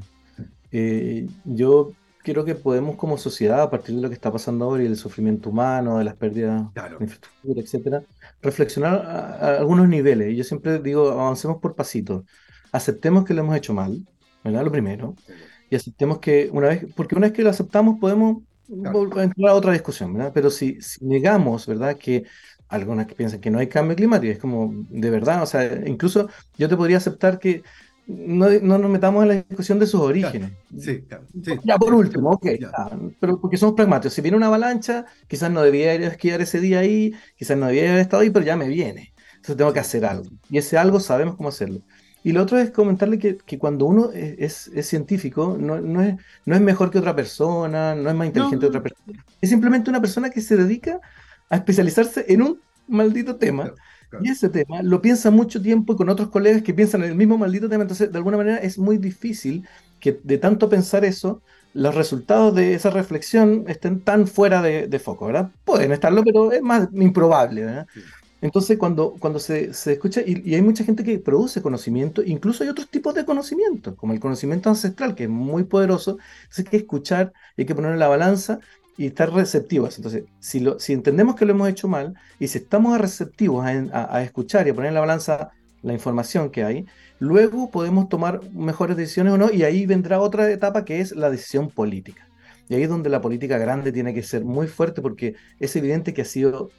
Eh, yo creo que podemos como sociedad, a partir de lo que está pasando ahora y el sufrimiento humano, de las pérdidas de infraestructura, etcétera, reflexionar a, algunos niveles. Yo siempre digo, avancemos por pasitos. Aceptemos que lo hemos hecho mal, ¿verdad? Lo primero. Y aceptemos que una vez, porque una vez que lo aceptamos podemos entrar a otra discusión, ¿verdad? Pero si, si negamos, ¿verdad? Que algunas que piensan que no hay cambio climático, es como, de verdad, o sea, incluso yo te podría aceptar que no, nos metamos en la discusión de sus orígenes. Sí, Ya por último, ok. pero porque somos pragmáticos. Si viene una avalancha, quizás no debía ir a esquiar ese día ahí, quizás no debía haber estado ahí, pero ya me viene. Entonces tengo que hacer algo. Y ese algo sabemos cómo hacerlo. Y lo otro es comentarle que, cuando uno es, científico, no, es, no es mejor que otra persona, no es más inteligente que otra persona. Es simplemente una persona que se dedica a especializarse en un maldito tema. Y ese tema lo piensa mucho tiempo y con otros colegas que piensan en el mismo maldito tema. Entonces, de alguna manera, es muy difícil que de tanto pensar eso, los resultados de esa reflexión estén tan fuera de, foco, ¿verdad? Pueden estarlo, pero es más improbable, ¿verdad? Entonces, cuando, cuando se, se escucha, y, hay mucha gente que produce conocimiento, incluso hay otros tipos de conocimiento, como el conocimiento ancestral, que es muy poderoso, hay que escuchar, hay que poner en la balanza y estar receptivos. Entonces, si, lo, si entendemos que lo hemos hecho mal y si estamos receptivos a, escuchar y a poner en la balanza la información que hay, luego podemos tomar mejores decisiones o no y ahí vendrá otra etapa que es la decisión política. Y ahí es donde la política grande tiene que ser muy fuerte porque es evidente que ha sido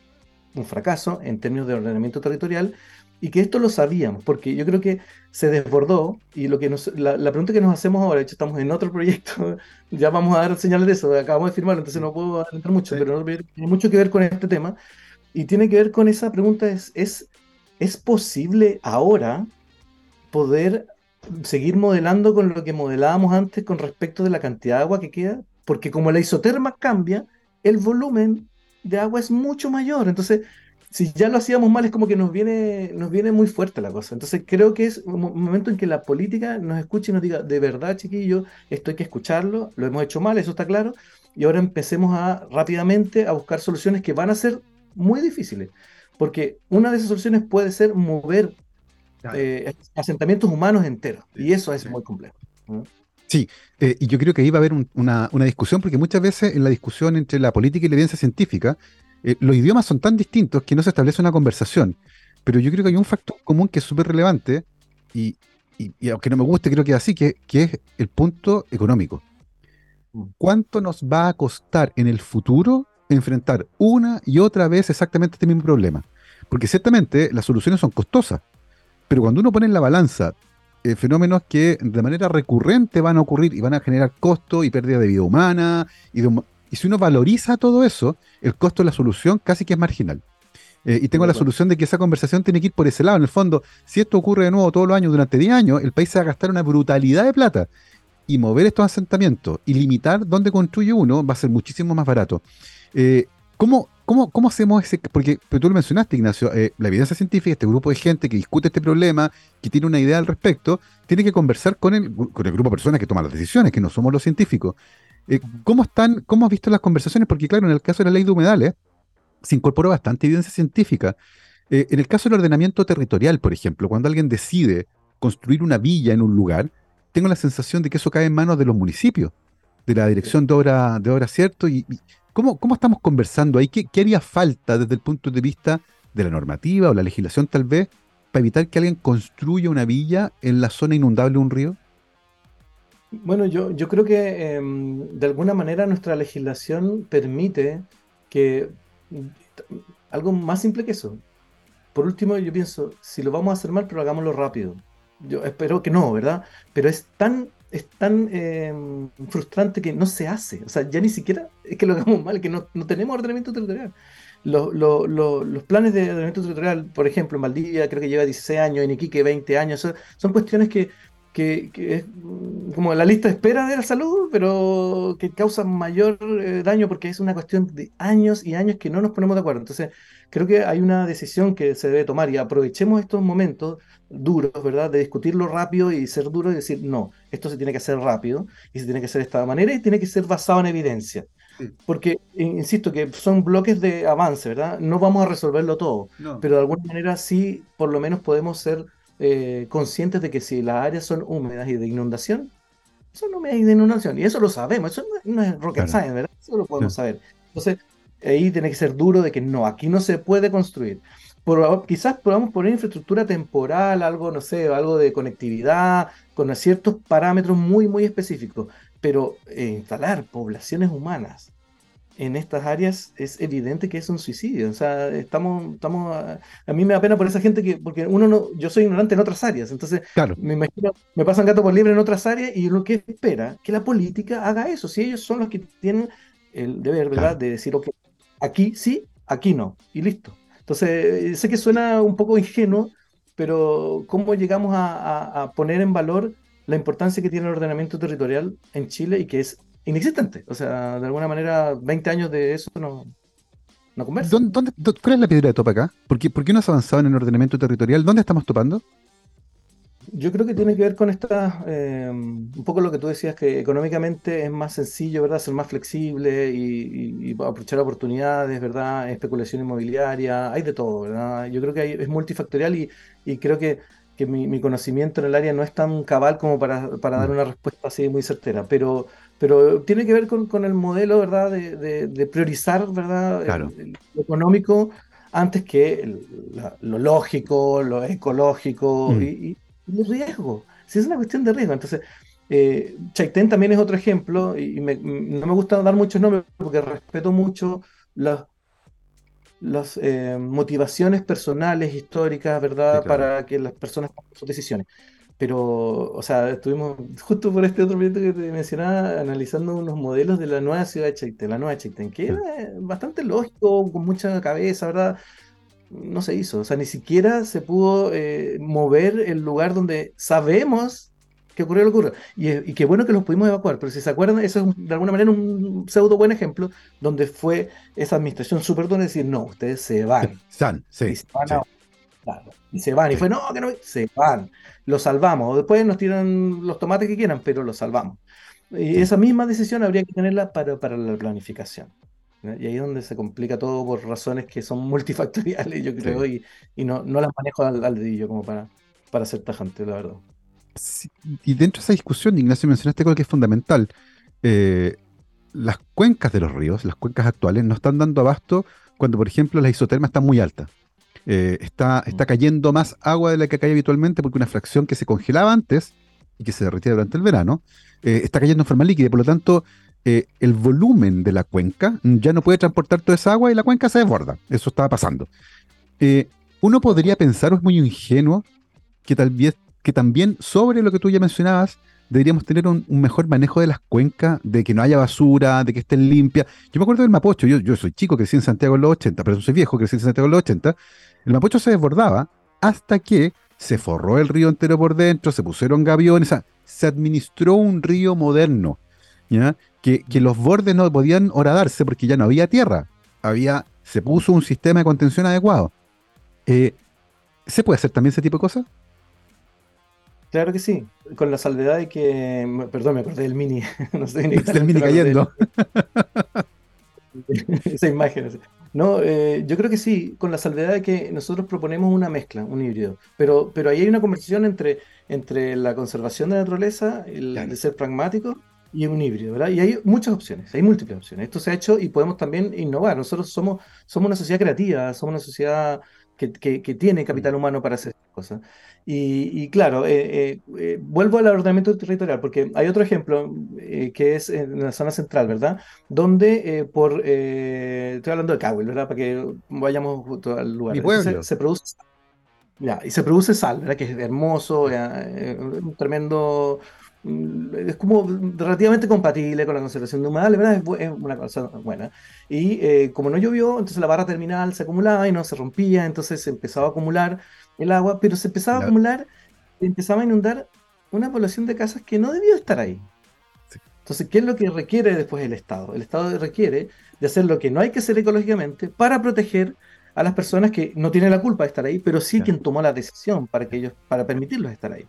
un fracaso en términos de ordenamiento territorial y que esto lo sabíamos, porque yo creo que se desbordó y lo que la, pregunta que nos hacemos ahora, de hecho estamos en otro proyecto, [LAUGHS] ya vamos a dar señales de eso, acabamos de firmarlo, entonces no puedo adelantar mucho, pero tiene mucho que ver con este tema y tiene que ver con esa pregunta, es, es, ¿es posible ahora poder seguir modelando con lo que modelábamos antes con respecto de la cantidad de agua que queda? Porque como la isoterma cambia, el volumen de agua es mucho mayor, entonces si ya lo hacíamos mal, es como que nos viene, nos viene muy fuerte la cosa. Entonces creo que es un momento en que la política nos escuche y nos diga, de verdad, chiquillo, esto hay que escucharlo, lo hemos hecho mal, eso está claro, y ahora empecemos a rápidamente a buscar soluciones que van a ser muy difíciles, porque una de esas soluciones puede ser mover eh, asentamientos humanos enteros, y eso es muy complejo. Sí, eh, y yo creo que ahí va a haber una, una discusión, porque muchas veces en la discusión entre la política y la evidencia científica, eh, los idiomas son tan distintos que no se establece una conversación. Pero yo creo que hay un factor común que es súper relevante y, aunque no me guste, creo que es así, que, que es el punto económico. Mm. ¿Cuánto nos va a costar en el futuro enfrentar una y otra vez exactamente este mismo problema? Porque ciertamente las soluciones son costosas, pero cuando uno pone en la balanza eh, fenómenos que de manera recurrente van a ocurrir y van a generar costo y pérdida de vida humana y de, y si uno valoriza todo eso, el costo de la solución casi que es marginal. Eh, y tengo la solución de que esa conversación tiene que ir por ese lado. En el fondo, si esto ocurre de nuevo todos los años durante 10 años, el país se va a gastar una brutalidad de plata. Y mover estos asentamientos y limitar dónde construye uno va a ser muchísimo más barato. Eh, ¿cómo, cómo, cómo, hacemos ese? Porque tú lo mencionaste, Ignacio, eh, la evidencia científica, este grupo de gente que discute este problema, que tiene una idea al respecto, tiene que conversar con el, con el grupo de personas que toman las decisiones, que no somos los científicos. Eh, ¿Cómo están, cómo has visto las conversaciones? Porque claro, en el caso de la ley de humedales se incorporó bastante evidencia científica. Eh, en el caso del ordenamiento territorial, por ejemplo, cuando alguien decide construir una villa en un lugar, tengo la sensación de que eso cae en manos de los municipios, de la dirección de obra, de obra cierto. Y, ¿cómo, ¿cómo, estamos conversando ahí? ¿Qué, ¿Qué haría falta desde el punto de vista de la normativa o la legislación tal vez para evitar que alguien construya una villa en la zona inundable de un río? Bueno, yo, yo creo que em, de alguna manera nuestra legislación permite que algo más simple que eso. Por último, yo pienso, si lo vamos a hacer mal, pero hagámoslo rápido. Yo espero que no, ¿verdad? Pero es tan, es tan em, frustrante que no se hace. O sea, ya ni siquiera es que lo hagamos mal, que no, no tenemos ordenamiento territorial. Los, los, planes de ordenamiento territorial, por ejemplo, en Valdivia creo que lleva 16 años, en Iquique 20 años, son cuestiones que que, es como la lista de espera de la salud, pero que causa mayor eh, daño porque es una cuestión de años y años que no nos ponemos de acuerdo. Entonces, creo que hay una decisión que se debe tomar y aprovechemos estos momentos duros, ¿verdad? De discutirlo rápido y ser duro y decir, no, esto se tiene que hacer rápido y se tiene que hacer de esta manera y tiene que ser basado en evidencia. Porque, insisto, que son bloques de avance, ¿verdad? No vamos a resolverlo todo, pero de alguna manera sí, por lo menos podemos ser eh, conscientes de que si las áreas son húmedas y de inundación, son húmedas y de inundación. Y eso lo sabemos, eso no, es rocket science, ¿verdad? Eso lo podemos saber. Entonces, ahí tiene que ser duro de que no, aquí no se puede construir. Por, quizás podamos poner infraestructura temporal, algo, no sé, algo de conectividad, con ciertos parámetros muy, muy específicos, pero eh, instalar poblaciones humanas en estas áreas es evidente que es un suicidio. O sea, estamos, estamos, a, mí me da pena por esa gente que, porque uno no, yo soy ignorante en otras áreas, entonces me imagino, me pasan gato por libre en otras áreas y lo que espera que la política haga eso, si ellos son los que tienen el deber, ¿verdad?, de decir, ok, aquí sí, aquí no, y listo. Entonces, sé que suena un poco ingenuo, pero ¿cómo llegamos a, a poner en valor la importancia que tiene el ordenamiento territorial en Chile y que es inexistente. O sea, de alguna manera, 20 años de eso no, no conversa. ¿Dónde, cuál es la piedra de topa acá? ¿Por qué, ¿Por qué no has avanzado en el ordenamiento territorial? ¿Dónde estamos topando? Yo creo que tiene que ver con esta, eh, un poco lo que tú decías, que económicamente es más sencillo, ¿verdad? Ser más flexible y, aprovechar oportunidades, ¿verdad? Especulación inmobiliaria, hay de todo, ¿verdad? Yo creo que es multifactorial y, y creo que que mi, conocimiento en el área no es tan cabal como para, dar mm. una respuesta así muy certera, pero, pero tiene que ver con, el modelo, ¿verdad?, de, priorizar, ¿verdad?, lo económico antes que lo lógico, lo ecológico mm. y, y, los riesgos. Si es una cuestión de riesgo, entonces Eh, Chaitén también es otro ejemplo, y no me gusta dar muchos nombres porque respeto mucho las, las eh, motivaciones personales, históricas, ¿verdad? Para que las personas tomen sus decisiones. Pero, o sea, estuvimos justo por este otro proyecto que te mencionaba, analizando unos modelos de la nueva ciudad de Chaitén, la nueva Chaitén, que era bastante lógico, con mucha cabeza, ¿verdad? No se hizo, o sea, ni siquiera se pudo eh, mover el lugar donde sabemos que ocurrió lo ocurrió. Y, qué bueno que los pudimos evacuar, pero si se acuerdan, eso es de alguna manera un pseudo buen ejemplo donde fue esa administración súper dura decir, no, ustedes se van. San, sí, y se van, y se van. Y fue, no, que no, se van. Los salvamos. Después nos tiran los tomates que quieran, pero los salvamos. Y esa misma decisión habría que tenerla para, para la planificación. Y ahí es donde se complica todo por razones que son multifactoriales, yo creo, y, y, no, no las manejo al, al dedillo como para, para ser tajante, la verdad y dentro de esa discusión, Ignacio, mencionaste algo que es fundamental. Eh, las cuencas de los ríos, las cuencas actuales, no están dando abasto cuando, por ejemplo, la isoterma está muy alta. Eh, está, está mm. cayendo más agua de la que cae habitualmente porque una fracción que se congelaba antes y que se derretía durante el verano, eh, está cayendo en forma líquida. Por lo tanto, el volumen de la cuenca ya no puede transportar toda esa agua y la cuenca se desborda. Eso estaba pasando. uno podría pensar, o es muy ingenuo, que tal vez que también sobre lo que tú ya mencionabas, deberíamos tener un, mejor manejo de las cuencas, de que no haya basura, de que estén limpias. Yo me acuerdo del Mapocho, yo, yo soy chico, crecí en Santiago en los 80, pero soy viejo, crecí en Santiago en los 80. El Mapocho se desbordaba hasta que se forró el río entero por dentro, se pusieron gaviones, se administró un río moderno, ¿ya? Que, que los bordes no podían horadarse porque ya no había tierra, había, se puso un sistema de contención adecuado. Eh, ¿Se puede hacer también ese tipo de cosas? Claro que sí, con la salvedad de que, perdón, me acordé del mini, [LAUGHS] no sé, el mini cayendo. [LAUGHS] Esa imagen. No, eh, yo creo que sí, con la salvedad de que nosotros proponemos una mezcla, un híbrido, pero, pero ahí hay una conversación entre, entre la conservación de la naturaleza, el de ser pragmático y un híbrido, ¿verdad? Y hay muchas opciones, hay múltiples opciones. Esto se ha hecho y podemos también innovar. Nosotros somos, somos una sociedad creativa, somos una sociedad que, que tiene capital humano para hacer cosas. Y, claro, eh, eh, eh, vuelvo al ordenamiento territorial, porque hay otro ejemplo que es en la zona central, ¿verdad? Donde por, estoy hablando de Cahuil, ¿verdad? Para que vayamos al lugar. Se, produce, ya, y se produce sal, ¿verdad? Que es hermoso, un tremendo mm, es como relativamente compatible con la conservación de humedales, ¿verdad? Es, una cosa buena. Y como no llovió, entonces la barra terminal se acumulaba y no se rompía, entonces se empezaba a acumular el agua, pero se empezaba a acumular, empezaba a inundar una población de casas que no debió estar ahí. Entonces, ¿qué es lo que requiere después el Estado? El Estado requiere de hacer lo que no hay que hacer ecológicamente para proteger a las personas que no tienen la culpa de estar ahí, pero sí quien tomó la decisión para que ellos, para permitirlos estar ahí.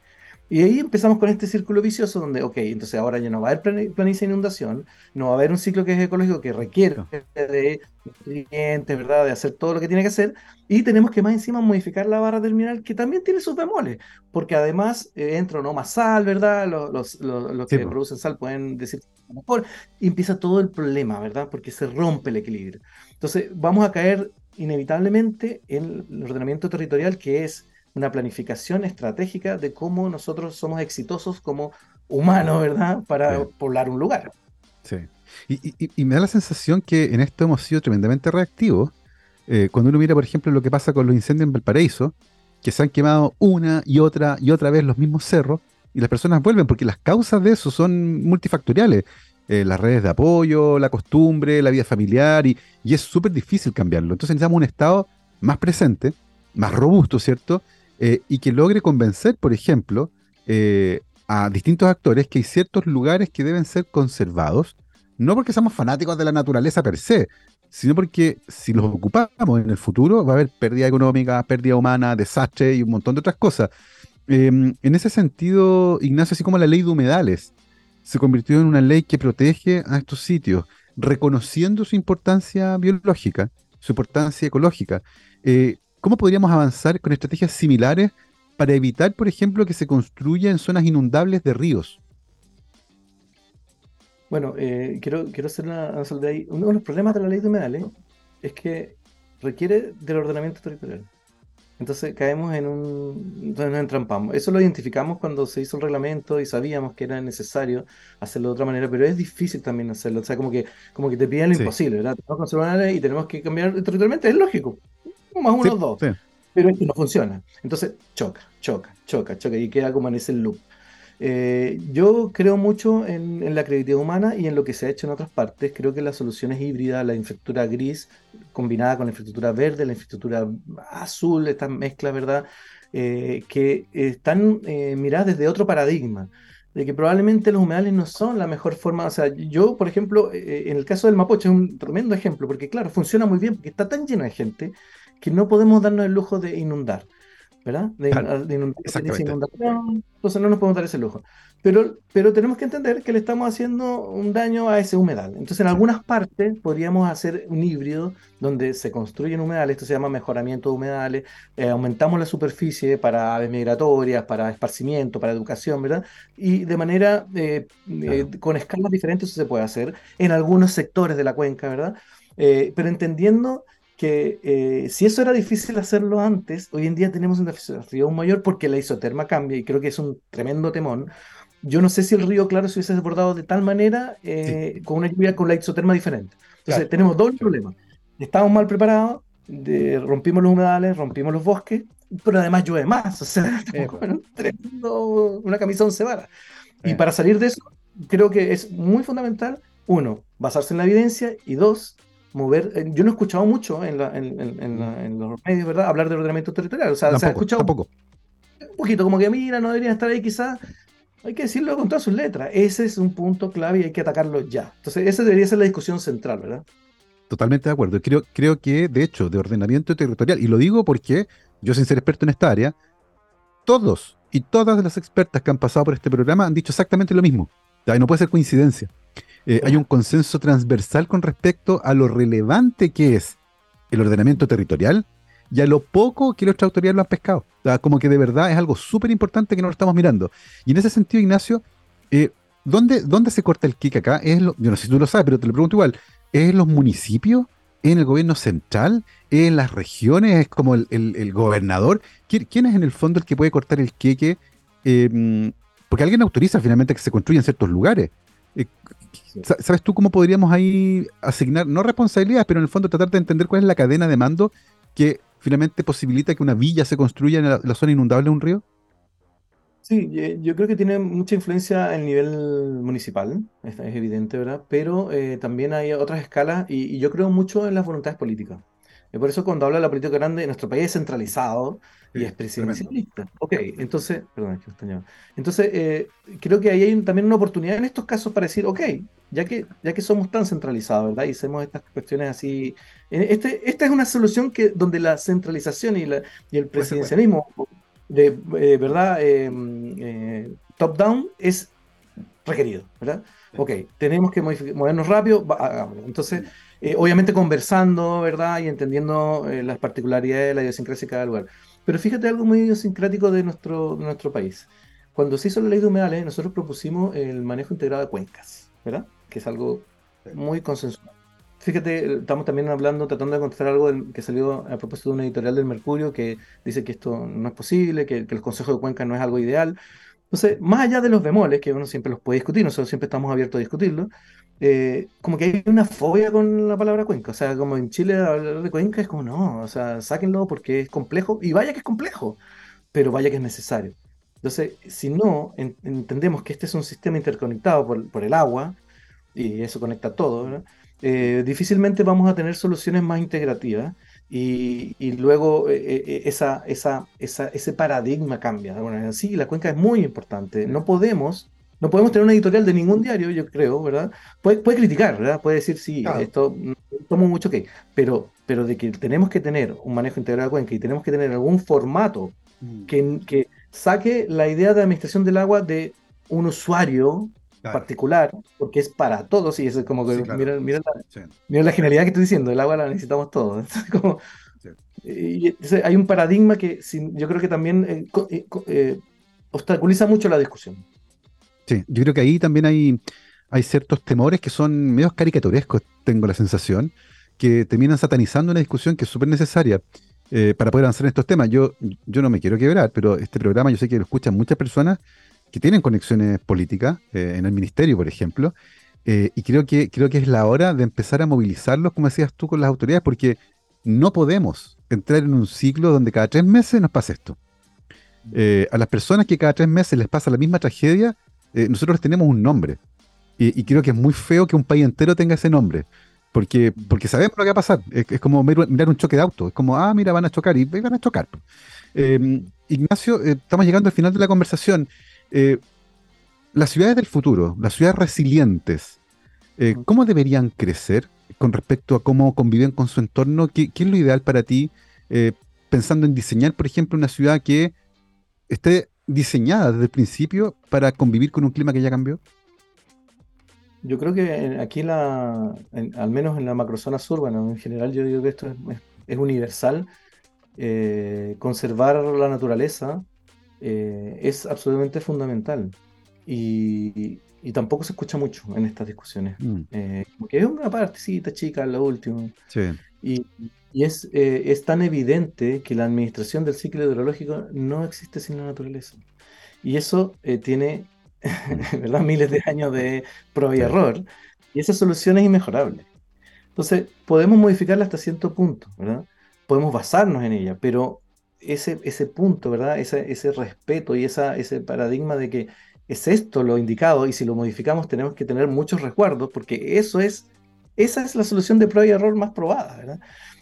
Y ahí empezamos con este círculo vicioso donde, ok, entonces ahora ya no va a haber planicie de inundación, no va a haber un ciclo que es ecológico que requiere de nutrientes, ¿verdad? De hacer todo lo que tiene que hacer. Y tenemos que más encima modificar la barra terminal que también tiene sus bemoles, porque además eh, entra no más sal, ¿verdad? Los, los, que producen sal pueden decir mejor. Y empieza todo el problema, ¿verdad? Porque se rompe el equilibrio. Entonces vamos a caer inevitablemente en el ordenamiento territorial que es una planificación estratégica de cómo nosotros somos exitosos como humanos, ¿verdad? Para poblar un lugar. Sí. Y, me da la sensación que en esto hemos sido tremendamente reactivos. Eh, cuando uno mira, por ejemplo, lo que pasa con los incendios en Valparaíso, que se han quemado una y otra y otra vez los mismos cerros, y las personas vuelven, porque las causas de eso son multifactoriales. Eh, las redes de apoyo, la costumbre, la vida familiar, y, y es súper difícil cambiarlo. Entonces necesitamos un Estado más presente, más robusto, ¿cierto? Eh, y que logre convencer, por ejemplo, eh, a distintos actores que hay ciertos lugares que deben ser conservados, no porque somos fanáticos de la naturaleza per se, sino porque si los ocupamos en el futuro va a haber pérdida económica, pérdida humana, desastre y un montón de otras cosas. Em, en ese sentido, Ignacio, así como la ley de humedales se convirtió en una ley que protege a estos sitios, reconociendo su importancia biológica, su importancia ecológica, eh, ¿Cómo podríamos avanzar con estrategias similares para evitar, por ejemplo, que se construya en zonas inundables de ríos? Bueno, eh, quiero, quiero hacer una, salvedad ahí. Uno de los problemas de la ley de humedales es que requiere del ordenamiento territorial. Entonces caemos en un... Entonces nos entrampamos. Eso lo identificamos cuando se hizo el reglamento y sabíamos que era necesario hacerlo de otra manera, pero es difícil también hacerlo. O sea, como que, como que te piden lo imposible, ¿verdad? Tenemos que y tenemos que cambiar territorialmente, es lógico. Más uno, dos. Pero esto no funciona. Entonces choca, choca, choca, choca y queda como en ese loop. Eh, yo creo mucho en, la creatividad humana y en lo que se ha hecho en otras partes. Creo que las soluciones híbridas, la infraestructura gris combinada con la infraestructura verde, la infraestructura azul, estas mezclas, ¿verdad? Eh, que están eh, miradas desde otro paradigma. De que probablemente los humedales no son la mejor forma. O sea, yo, por ejemplo, en el caso del Mapoche es un tremendo ejemplo, porque claro, funciona muy bien, porque está tan lleno de gente que no podemos darnos el lujo de inundar. ¿verdad? De, inundación, entonces no nos podemos dar ese lujo. Pero, pero tenemos que entender que le estamos haciendo un daño a ese humedal. Entonces, en algunas partes podríamos hacer un híbrido donde se construyen humedales, esto se llama mejoramiento de humedales, eh, aumentamos la superficie para aves migratorias, para esparcimiento, para educación, ¿verdad? Y de manera, eh, eh, con escalas diferentes eso se puede hacer en algunos sectores de la cuenca, ¿verdad? pero entendiendo que eh, si eso era difícil hacerlo antes, hoy en día tenemos un desafío aún mayor porque la isoterma cambia y creo que es un tremendo temón. Yo no sé si el río Claro se hubiese desbordado de tal manera eh, con una lluvia con la isoterma diferente. Entonces tenemos dos problemas. Estamos mal preparados, rompimos los humedales, rompimos los bosques, pero además llueve más. O sea, [LAUGHS] una camisa once varas. Y para salir de eso, creo que es muy fundamental, uno, basarse en la evidencia y dos, mover. Eh, yo no he escuchado mucho en, los medios, ¿verdad? Hablar de ordenamiento territorial. O sea, se ha escuchado un poquito, como que mira, no deberían estar ahí quizás. Hay que decirlo con todas sus letras. Ese es un punto clave y hay que atacarlo ya. Entonces, esa debería ser la discusión central, ¿verdad? Totalmente de acuerdo. Creo, creo que, de hecho, de ordenamiento territorial, y lo digo porque yo, sin ser experto en esta área, todos y todas las expertas que han pasado por este programa han dicho exactamente lo mismo. no puede ser coincidencia. Eh, hay un consenso transversal con respecto a lo relevante que es el ordenamiento territorial y a lo poco que nuestras autoridades lo han pescado. como que de verdad es algo súper importante que no lo estamos mirando. Y en ese sentido, Ignacio, eh, ¿dónde, ¿dónde, se corta el kick acá? Es yo no sé si tú lo sabes, pero te lo pregunto igual. ¿Es en los municipios? ¿En el gobierno central? ¿En las regiones? ¿Es como el, gobernador? ¿Quién, es en el fondo el que puede cortar el queque? Eh, porque alguien autoriza finalmente que se construya en ciertos lugares. Eh, ¿Sabes tú cómo podríamos ahí asignar, no responsabilidades, pero en el fondo tratar de entender cuál es la cadena de mando que finalmente posibilita que una villa se construya en la, zona inundable de un río? Sí, yo creo que tiene mucha influencia el nivel municipal, es, evidente, ¿verdad? Pero eh, también hay otras escalas y, yo creo mucho en las voluntades políticas. Y por eso cuando habla de la política grande, nuestro país es centralizado y es presidencialista. Ok, entonces, perdón, que Entonces, eh, creo que ahí hay también una oportunidad en estos casos para decir, ok, ya que, ya que somos tan centralizados, ¿verdad? Y hacemos estas cuestiones así. Este, esta es una solución que, donde la centralización y, la, y el presidencialismo, de eh, verdad, em, eh, top-down, es requerido, ¿verdad? Ok, tenemos que movernos rápido, Entonces, eh, obviamente conversando, ¿verdad? Y entendiendo las particularidades de la idiosincrasia de cada lugar. Pero fíjate algo muy idiosincrático de nuestro, de nuestro país. Cuando se hizo la ley de humedales, nosotros propusimos el manejo integrado de cuencas, ¿verdad? que es algo muy consensual. Fíjate, estamos también hablando, tratando de encontrar algo que salió a propósito de una editorial del Mercurio que dice que esto no es posible, que, que el Consejo de Cuenca no es algo ideal. Entonces, más allá de los bemoles, que uno siempre los puede discutir, nosotros siempre estamos abiertos a discutirlo, eh, como que hay una fobia con la palabra cuenca. O sea, como en Chile hablar de cuenca es como, no, o sea, sáquenlo porque es complejo, y vaya que es complejo, pero vaya que es necesario. Entonces, si no entendemos que este es un sistema interconectado por, por el agua, y eso conecta todo, eh, difícilmente vamos a tener soluciones más integrativas y, y luego eh, eh, esa, esa, esa, ese paradigma cambia. Bueno, sí, la cuenca es muy importante. No podemos, no podemos tener una editorial de ningún diario, yo creo, ¿verdad? Puede, puede criticar, ¿verdad? Puede decir, sí, esto tomo mucho que, pero, pero de que tenemos que tener un manejo integrado de cuenca y tenemos que tener algún formato mm. que, que saque la idea de administración del agua de un usuario particular, porque es para todos, y es como que mira, mira, la, genialidad que estoy diciendo, el agua la necesitamos todos. [LAUGHS] como, y, hay un paradigma que yo creo que también eh, eh, eh, obstaculiza mucho la discusión. Sí, yo creo que ahí también hay, hay ciertos temores que son medios caricaturescos, tengo la sensación, que terminan satanizando una discusión que es súper necesaria. eh, para poder avanzar en estos temas. Yo, yo no me quiero quebrar, pero este programa yo sé que lo escuchan muchas personas que tienen conexiones políticas, eh, en el ministerio, por ejemplo, eh, y creo que, creo que es la hora de empezar a movilizarlos, como decías tú, con las autoridades, porque no podemos entrar en un ciclo donde cada tres meses nos pasa esto. a las personas que cada tres meses les pasa la misma tragedia, nosotros tenemos un nombre. Y, creo que es muy feo que un país entero tenga ese nombre. Porque, porque sabemos lo que va a pasar. Es, como mirar un choque de auto. Es como, ah, mira, van a chocar y van a chocar. Em, Ignacio, eh, estamos llegando al final de la conversación. Eh, las ciudades del futuro, las ciudades resilientes, eh, ¿cómo deberían crecer con respecto a cómo conviven con su entorno? ¿Qué, qué es lo ideal para ti pensando en diseñar, por ejemplo, una ciudad que esté diseñada desde el principio para convivir con un clima que ya cambió? Yo creo que aquí, la, al menos en la macrozona sur, bueno, en general yo digo que esto es, universal. Eh, conservar la naturaleza eh, es absolutamente fundamental. Y, tampoco se escucha mucho en estas discusiones. Mm. Eh, porque es una partecita chica, lo último. Sí. Y, y es, es tan evidente que la administración del ciclo hidrológico no existe sin la naturaleza. Y eso tiene [LAUGHS] ¿verdad? Miles de años de prueba y error, y esa solución es inmejorable. Entonces, podemos modificarla hasta cierto punto, ¿verdad? Podemos basarnos en ella, pero ese, ese punto, ¿verdad? Ese, ese respeto y esa, ese paradigma de que es esto lo indicado y si lo modificamos tenemos que tener muchos recuerdos porque eso es, esa es la solución de prueba y error más probada, ¿verdad?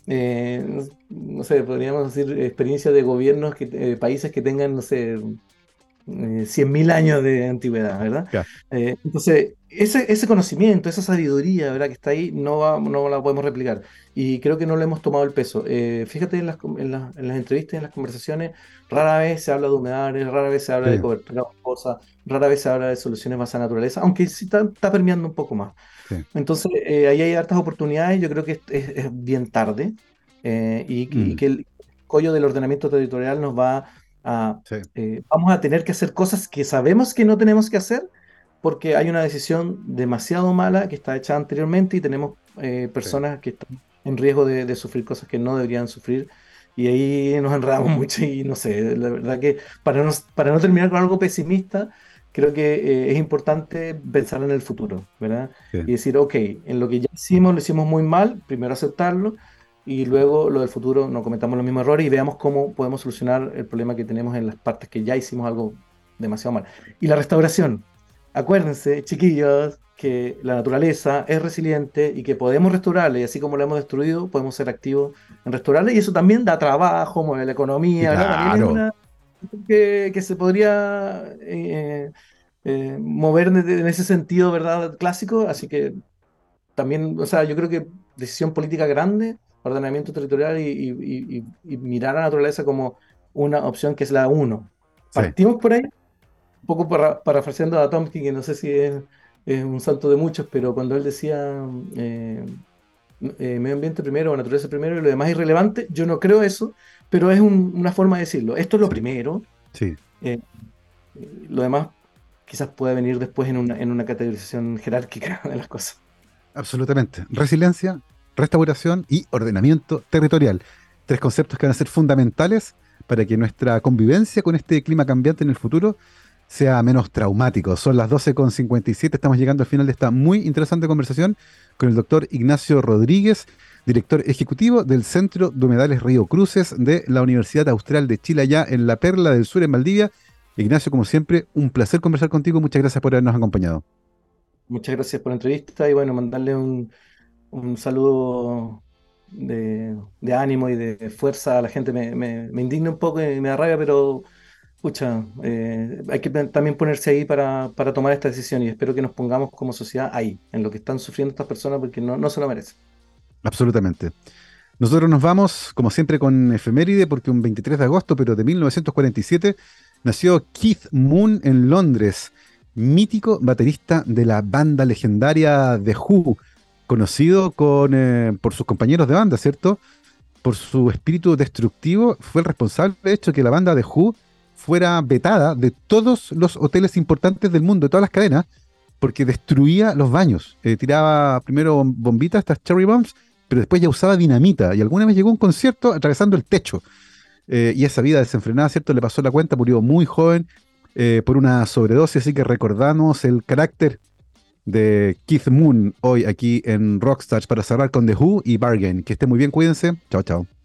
Eh, no, sé, podríamos decir experiencia de gobiernos, que, eh, países que tengan, no sé, 100.000 eh, años de antigüedad, ¿verdad? Eh, entonces, ese, ese, conocimiento, esa sabiduría, ¿verdad? Que está ahí, no, no la podemos replicar. Y creo que no le hemos tomado el peso. Eh, fíjate en las, en, las, en las, entrevistas, en las conversaciones, rara vez se habla de humedales, rara vez se habla de cobertura boscosa, rara vez se habla de soluciones basadas en naturaleza, aunque sí está, está permeando un poco más. Entonces, ahí hay hartas oportunidades, yo creo que es, bien tarde y, y, mm. que el collo del ordenamiento territorial nos va eh, vamos a tener que hacer cosas que sabemos que no tenemos que hacer porque hay una decisión demasiado mala que está hecha anteriormente y tenemos eh, personas que están en riesgo de, sufrir cosas que no deberían sufrir. Y ahí nos enredamos [LAUGHS] mucho y no sé, la verdad que para no, para no terminar con algo pesimista, creo que eh, es importante pensar en el futuro, ¿verdad? Y decir, ok, en lo que ya hicimos, lo hicimos muy mal, primero aceptarlo, y luego lo del futuro no cometamos los mismos errores y veamos cómo podemos solucionar el problema que tenemos en las partes que ya hicimos algo demasiado mal. Y la restauración. Acuérdense, chiquillos, que la naturaleza es resiliente y que podemos restaurarla y así como la hemos destruido, podemos ser activos en restaurarla y eso también da trabajo, mueve la economía, También que, que, se podría eh, eh, mover en ese sentido, ¿verdad? Clásico, así que también, o sea, yo creo que decisión política grande ordenamiento territorial y, mirar a la naturaleza como una opción que es la uno. Partimos por ahí, un poco para, parafraseando a Tomkin, que no sé si es, un salto de muchos, pero cuando él decía eh, eh, medio ambiente primero naturaleza primero y lo demás irrelevante, yo no creo eso, pero es una forma de decirlo. Esto es lo primero. Sí. Eh, lo demás quizás pueda venir después en una, en una categorización jerárquica [LAUGHS] de las cosas. Absolutamente. Resiliencia, restauración y ordenamiento territorial. Tres conceptos que van a ser fundamentales para que nuestra convivencia con este clima cambiante en el futuro sea menos traumático. Son las 12.57, estamos llegando al final de esta muy interesante conversación con el doctor Ignacio Rodríguez, director ejecutivo del Centro de Humedales Río Cruces de la Universidad Austral de Chile, allá en la Perla del Sur, en Valdivia. Ignacio, como siempre, un placer conversar contigo. Muchas gracias por habernos acompañado. Muchas gracias por la entrevista y bueno, mandarle un, un saludo de, ánimo y de fuerza a la gente. Me, indigna un poco y me da rabia, pero escucha, eh, hay que también ponerse ahí para, tomar esta decisión y espero que nos pongamos como sociedad ahí, en lo que están sufriendo estas personas, porque no, no se lo merecen. Absolutamente. Nosotros nos vamos, como siempre, con efeméride, porque un 23 de agosto, pero de 1947, nació Keith Moon en Londres, mítico baterista de la banda legendaria The Who, conocido con, eh, por sus compañeros de banda, ¿cierto? Por su espíritu destructivo, fue el responsable de hecho que la banda de Who fuera vetada de todos los hoteles importantes del mundo, de todas las cadenas, porque destruía los baños. Eh, tiraba primero bombitas, estas cherry bombs, pero después ya usaba dinamita y alguna vez llegó un concierto atravesando el techo. Eh, y esa vida desenfrenada, ¿cierto? Le pasó la cuenta, murió muy joven eh, por una sobredosis, así que recordamos el carácter de Keith Moon hoy aquí en Rockstars para cerrar con The Who y Bargain. Que esté muy bien, cuídense. Chao, chao.